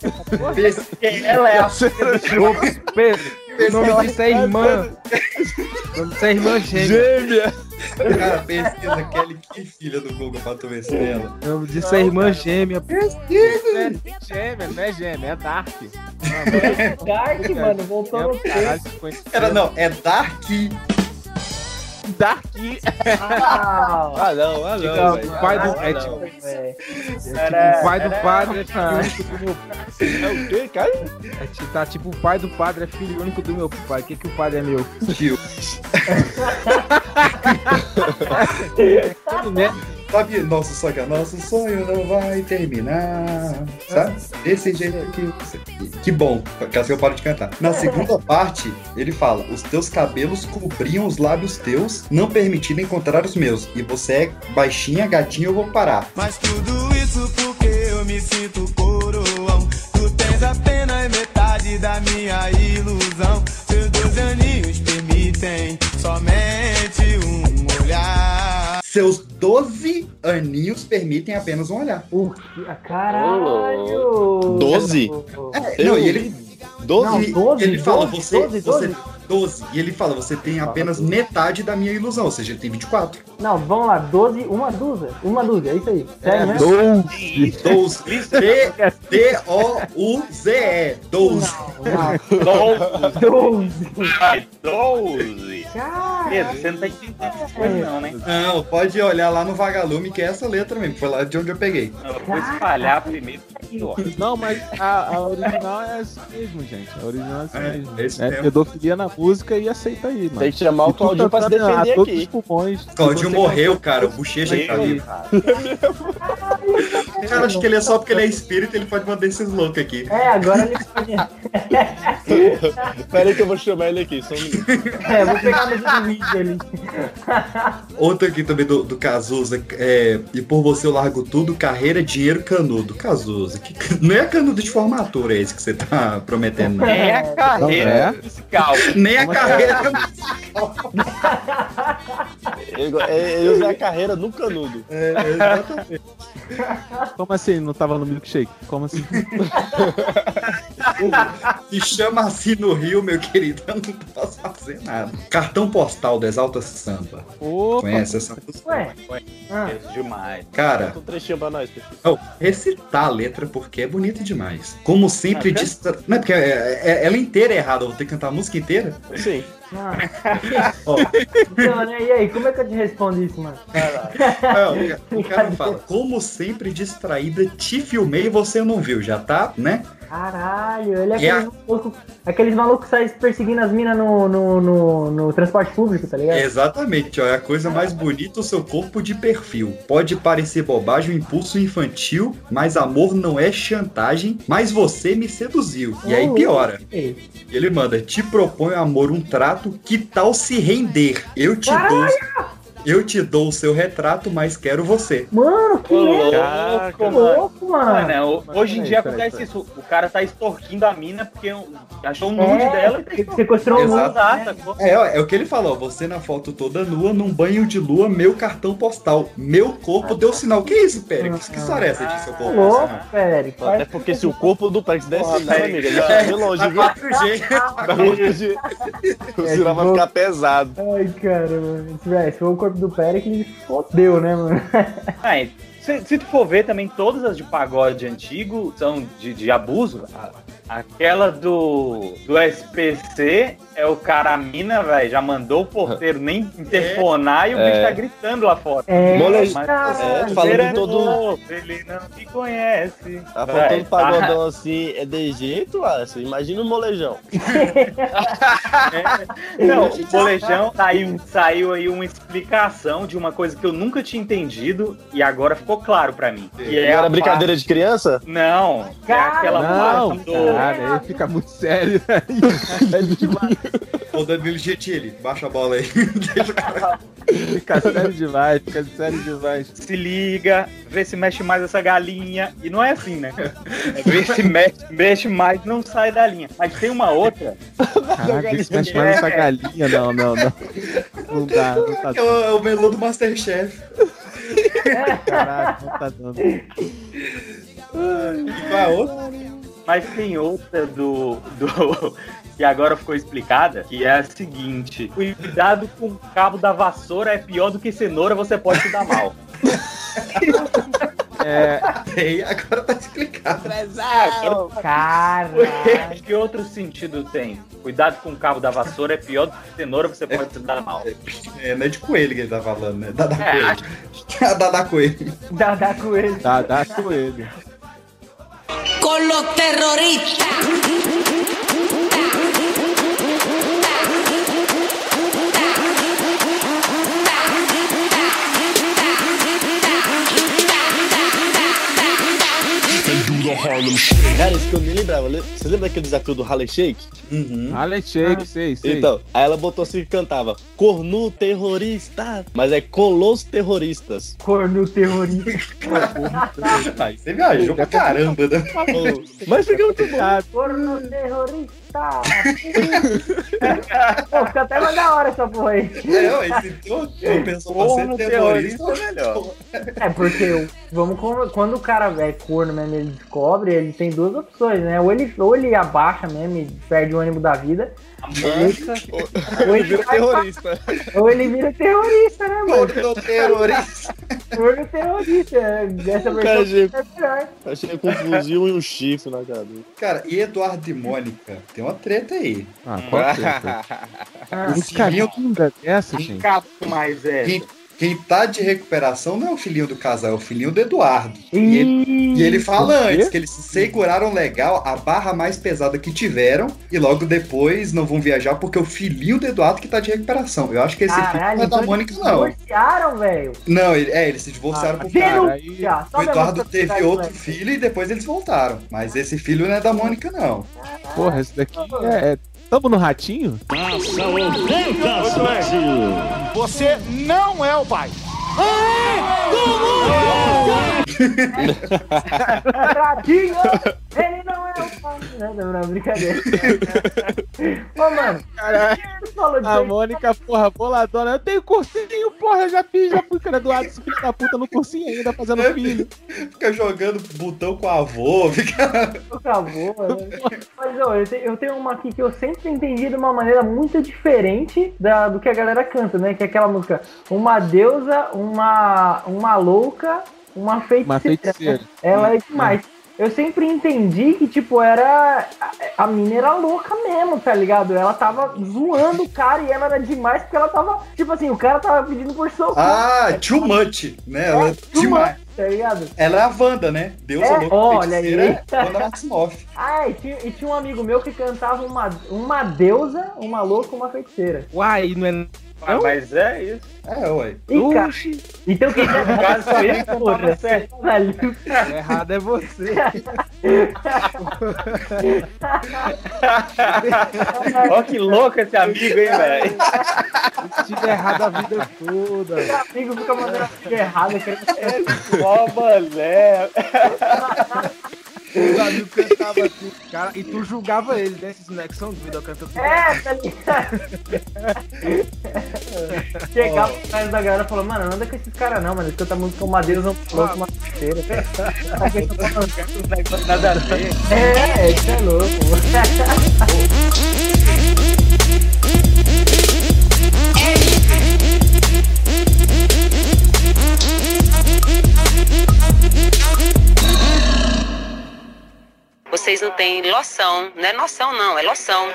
é? Ela é a Ô, Pedro, o nome disso é irmã. O nome disso é irmã gêmea. Gêmea! Cara, pesquisa Kelly que filha do Google pra tu ver se é ela. O nome disso é irmã gêmea. É gêmea, não é gêmea, é Dark. Dark, mano, voltou no. Caralho, Era não, é Dark. Daqui. Ah, Ah, não, ah, não, o velho. pai do. Ah, É não. tipo, é tipo, o pai do padre é filho único do meu É o quê, cara? É, tipo, tá tipo, o pai do padre é filho único do meu pai. O que, que o padre é meu? Tio. né? Sabe, nosso sonho, nosso sonho não vai terminar. Sabe? Desse jeito que. Que bom, que assim eu paro de cantar. Na segunda parte, ele fala: Os teus cabelos cobriam os lábios teus, não permitindo encontrar os meus. E você é baixinha, gatinha, eu vou parar. Mas tudo isso porque eu me sinto Seus 12 aninhos permitem apenas um olhar. O que? Caralho! Doze? É, não, e ele. 12? e Não, 12, ele fala, 12, você, 12, você 12. 12. E ele fala, você tem apenas metade da minha ilusão, ou seja, ele tem 24. Não, vamos lá, 12, uma dúzia. Uma dúzia, é isso aí. Sério, É, né? 12. 12. D-O-U-Z-E. 12. Doze. Ai, 12. Cara, Pedro, você não tá entendendo essas coisas não, né? Não, pode olhar lá no Vagalume, que é essa letra mesmo. Foi lá de onde eu peguei. Eu vou espalhar primeiro. Não, mas a, a original é assim mesmo, gente. A original é assim É, mesmo. é É pedofilia na música e aceita aí, mano. Tem que chamar o E Claudinho pra se a defender todos aqui. os pulmões. Claudinho morreu, cara. O bochecha que tá vivo. cara. Cara, acho que ele é só porque ele é espírito, ele pode mandar esses loucos aqui. É, agora ele pode. Pera aí que eu vou chamar ele aqui, só um minuto. É, vou pegar no vídeo ali. Outro aqui também do, do Cazuza. É, e por você eu largo tudo, carreira, dinheiro, canudo. Cazuza, que, não é canudo de formatura esse que você tá prometendo, não. É a carreira é? musical. Nem a Como é carreira. Ele, go- ele usa a carreira no canudo. É, exatamente. Como assim? Não tava no milkshake? Como assim? Se chama assim no Rio, meu querido, eu não posso fazer nada. Cartão postal do Exalta Samba. Opa! Conhece essa música? Ué? Ah, demais. Cara, um trechinho pra nós. Oh, recitar a letra porque é bonita demais. Como sempre distra... Não é porque é- é- ela inteira é errada, eu vou ter que cantar a música inteira? Sim. ah. Ó, Então, né? E aí, como é que eu te respondo isso, mano? não, o cara fala, como sempre distraída, te filmei e você não viu, já tá, né? Caralho, ele é É aqueles malucos aqueles malucos que saem perseguindo as minas no, no, no, no transporte público, tá ligado? Exatamente, ó, é a coisa mais bonita o seu corpo de perfil. Pode parecer bobagem, um impulso infantil, mas amor não é chantagem, mas você me seduziu. E aí Oh, piora. ei. Ele manda, te proponho amor, um trato, que tal se render? Eu te dou. Eu te dou o seu retrato, mas quero você. Mano, que é? louco, Que louco, mano. Mano, hoje em dia acontece isso. O cara tá extorquindo a mina porque achou um nude É, dela e sequestrou Exato. nude. Exato. É, é o que ele falou, você na foto toda nua, num banho de lua, meu cartão postal. Meu corpo deu sinal. Que isso, Pérez? Que história é essa de seu corpo? Louco, velho. Até porque se o corpo do desse Porra, sinal, peraí. amiga, ele vai de longe, Tá viu? 4G. O sinal vai ficar pesado. Ai, cara, mano. Se, véi, se for o corpo do Pericles, fodeu, né, mano? Ah, se, se tu for ver também, todas as de pagode antigo são de, de abuso. Aquela do, do SPC é o cara, a mina, velho, já mandou o porteiro nem interfonar e o É. bicho tá gritando lá fora. É, Mole- Mas é, falando é todo- novo, ele não te conhece. Tá faltando pagodão assim, é de jeito, Alisson. Imagina o molejão. Não, o Molejão saiu, saiu aí uma explicação de uma coisa que eu nunca tinha entendido e agora ficou claro pra mim. Que E é era brincadeira de criança? parte- Não, é Cara, aquela Não, parte do. Cara, aí fica muito sério. É demais. Ô, Danilo Gentili, baixa a bola aí. Deixa o cara. Fica sério demais, fica sério demais. Se liga, vê se mexe mais essa galinha. E não é assim, né? É vê se mexe, mexe mais, não sai da linha. Mas tem uma outra. Caraca, isso mexe mais nessa galinha. Não, não, não. Não dá, não tá É o, é o melô do Masterchef. Caraca, não tá dando. E qual é a outra? Mas tem outra do. do que agora ficou explicada, que é a seguinte: cuidado com o cabo da vassoura é pior do que cenoura, você pode se dar mal. É, Tem, agora tá explicado. Trezão! Caralho. Que outro sentido tem? Cuidado com o cabo da vassoura, é pior do que cenoura, você pode se dar mal. É, não é de coelho que ele tá falando, né? Dada É, coelho. Dada coelho. Dá coelho. Dá, dá coelho. Con los terroristas. Cara, isso que eu nem lembrava. Le- Você lembra daquele desafio do Harlem Shake? Uhum. Harlem Shake, sei, sei. Então, aí ela botou assim e cantava Cornu terrorista, mas é colos terroristas. Corno terrorista. Aí você viajou pra caramba, né? Mas fica muito bom. Corno terrorista. Pô, fica até mais da hora essa porra aí. É, ó, esse teu pensou pra ser terrorista. terrorista é melhor. É, porque vamos quando o cara é corno mesmo, ele descobre, ele tem duas opções, né? Ou ele, ou ele abaixa mesmo e perde o ânimo da vida. Ou ele vira terrorista. Ou ele vira terrorista, né, mano? Corno terrorista. Corno terrorista. Essa O versão cara é melhor. Achei com um fuzil e um chifre na cabeça. Cara, e Eduardo e Mônica? Tem uma treta aí. Ah, qual que é? Ah, Os carinhos dessa, gente. Capo mais é. Quem, quem tá de recuperação não é o filhinho do casal, é o filhinho do Eduardo. E ele, e ele fala antes que eles se seguraram legal a barra mais pesada que tiveram e logo depois não vão viajar porque é o filhinho do Eduardo que tá de recuperação. Eu acho que esse filho Caralho, não é da então Mônica, eles não. divorciaram, velho. Não, ele- é, eles se divorciaram por cara. O Eduardo teve outro filho e depois eles voltaram. Mas esse filho não é da Mônica, não. Porra, esse daqui é. é- Tamo no ratinho? Você não é o pai. Ratinho! Ele não é o pai. Não, não, não, brincadeira. Ô, mano, falou A. Mônica, porra, boladona. Eu tenho cursinho, porra, eu já fiz, já fui cara do Eduardo, esse filho da puta, no cursinho ainda, fazendo filho. Fica jogando botão com a avô, fica. Acabou, né? Mas ó, eu, te- eu tenho uma aqui que eu sempre entendi de uma maneira muito diferente da, do que a galera canta, né? Que é aquela música Uma deusa, uma, uma louca, uma feiticeira. Uma feiticeira. Ela é demais. Eu sempre entendi que, tipo, era. A, a mina era louca mesmo, tá ligado? Ela tava zoando o cara e ela era demais porque ela tava. Tipo assim, o cara tava pedindo por socorro. Ah, too much, né? Ela é too demais. Tá ligado? Ela é a Wanda, né? Deus É, louca olha feiticeira, aí. é Wanda Maximoff. Ah, e tinha, e tinha um amigo meu que cantava uma, uma deusa, uma louca, uma feiticeira. Uai, não é. Ah, mas é isso. É, ué. Cara, então quem Quase que ele porra. tava certo. Velho. O errado é você. Ó que louco esse amigo, hein, velho. Tive errado a vida toda. Meu amigo fica mandando coisa errada. querendo- Ó, mané. Os amigos cantavam assim, cara, e tu julgava eles, né? Esses moleques são doidos, eu canto tudo. É, tá ligado? Chegava atrás da galera e falou, mano, não anda com esses caras não, mano. Eles cantam música deusa, uma louca, uma feiticeira. Nada a ver. É, isso é louco. Vocês não têm noção, não é noção não, é loção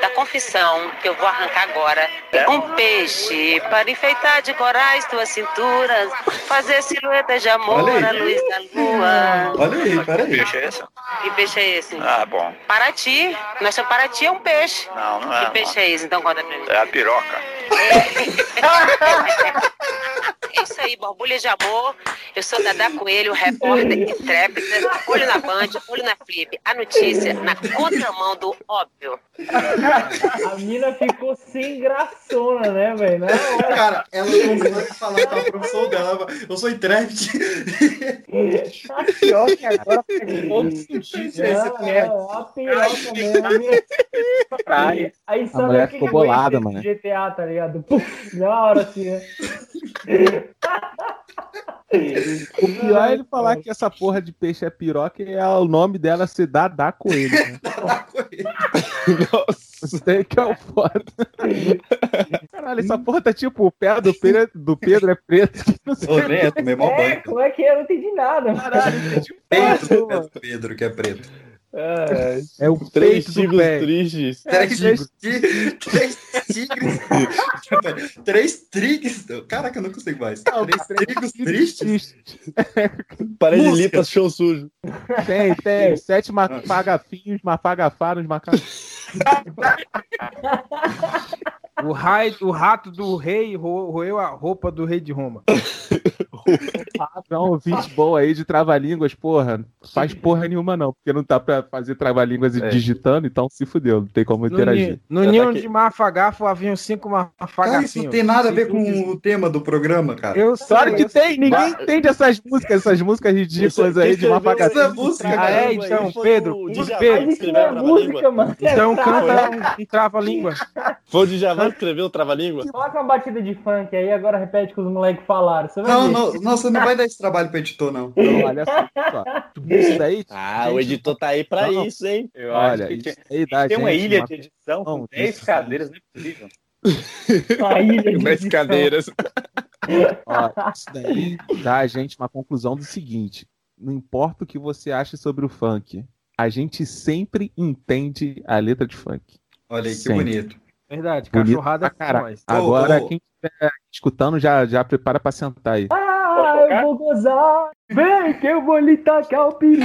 da confissão que eu vou arrancar agora. Um peixe para enfeitar de corais tuas cinturas, fazer silhueta de amor à luz da lua. Olha aí, peraí. é esse? Que peixe é esse? Ah, bom. Paraty. Nós chamamos Paraty é um peixe. Não, não Que é. peixe é esse? Então conta pra mim. É a piroca. É isso aí, borbulha de amor. Eu sou Dada Coelho, repórter intrépida, olho na Band, olho na Flip. A notícia na contramão do óbvio. A mina ficou sem graçona, né, velho? Na hora. Cara, ela não consegue falar com a profissão dela. Eu sou intérprete. Pior que agora Não, não, é uma piroca mesmo. A. Aí A sabe mulher aquele ficou bolada, mano. GTA, tá ligado? Puf, na hora assim, né? O pior é ele falar que essa porra de peixe é piroca e é o nome dela se dá dá coelho. Né? Nossa. Você que é o foda. Caralho, essa porra tá tipo, o pé do Pedro, do Pedro é preto. Não sei. Ô, nem, eu tomei mó É, banho. como é que é? Eu não entendi nada. Caralho, tipo, Peito do pé do Pedro, que é preto. É, É o três peito do tigres pé. tristes. Três, digo. ti- três tigres. três tigres. Caraca, eu não consigo mais. Três trigos tristes? Parede limpa, chão sujo. Tem, tem. Sete mafagafinhos, mafagafaros, macacos. O, raio, o rato do rei ro- roeu a roupa do rei de Roma. Não, ouvinte bom aí de trava-línguas, porra. Faz porra nenhuma, não, porque não tá pra fazer trava-línguas É. digitando, então se fudeu, não tem como No, interagir. no Já ninho tá de mafagafo haviam cinco mafagafinhos. isso não tem nada a ver com o tema do programa, cara. Eu sei, Claro que eu tem, ninguém entende essas músicas, essas músicas ridículas aí de Essa mafagafinho. música, Ah, é? Então, Pedro, isso não é música, mano. Então canta um, um trava-língua. Foi o Djavan que escreveu o trava-língua? Coloca uma batida de funk aí, agora repete o que os moleques falaram. Você vai Não, não, não, você não vai dar esse trabalho pro editor, não. Então, olha só. Isso daí. Ah, o editor tá aí pra Não. isso, hein? Eu Olha, acho que isso aí dá tem uma gente ilha uma- de edição com Não, 10 isso- cadeiras, não é possível. A ilha de Mais edição. cadeiras. Ó, isso daí dá a gente uma conclusão do seguinte: não importa o que você acha sobre o funk, a gente sempre entende a letra de funk. Olha aí, que Sempre. bonito. Verdade, Bonito cachorrada pra caralho. com nós. Agora, ô. quem estiver escutando, já, já prepara pra sentar aí. Ah, eu vou gozar. Vem que eu vou lhe tacar o peru.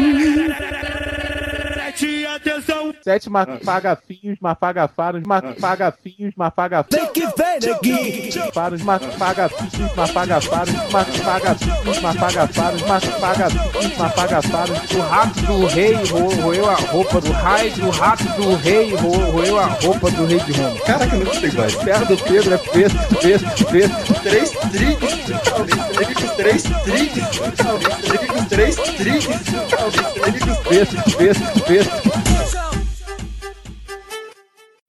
Preste atenção. Sete mafagafinhos, mafagafaros, mafagafinhos, mafagafaros. que vem. Faros, mafagafinhos, mafagafaros, mafagafinhos, mafagafaros, mafagafinhos, mafagafaros. O rato do rei ro- roeu a roupa do raio. O rato do rei ro- roeu a roupa do rei de Roma. Caraca, não consigo mais. Pé do Pedro é preto, preto, preto. Três trigos. Três trigos, três trigos. Três trigos, três trigos. Três trigos.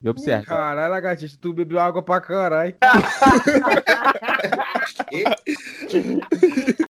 E observe. Caralho, lagartixa, tu bebeu água pra caralho.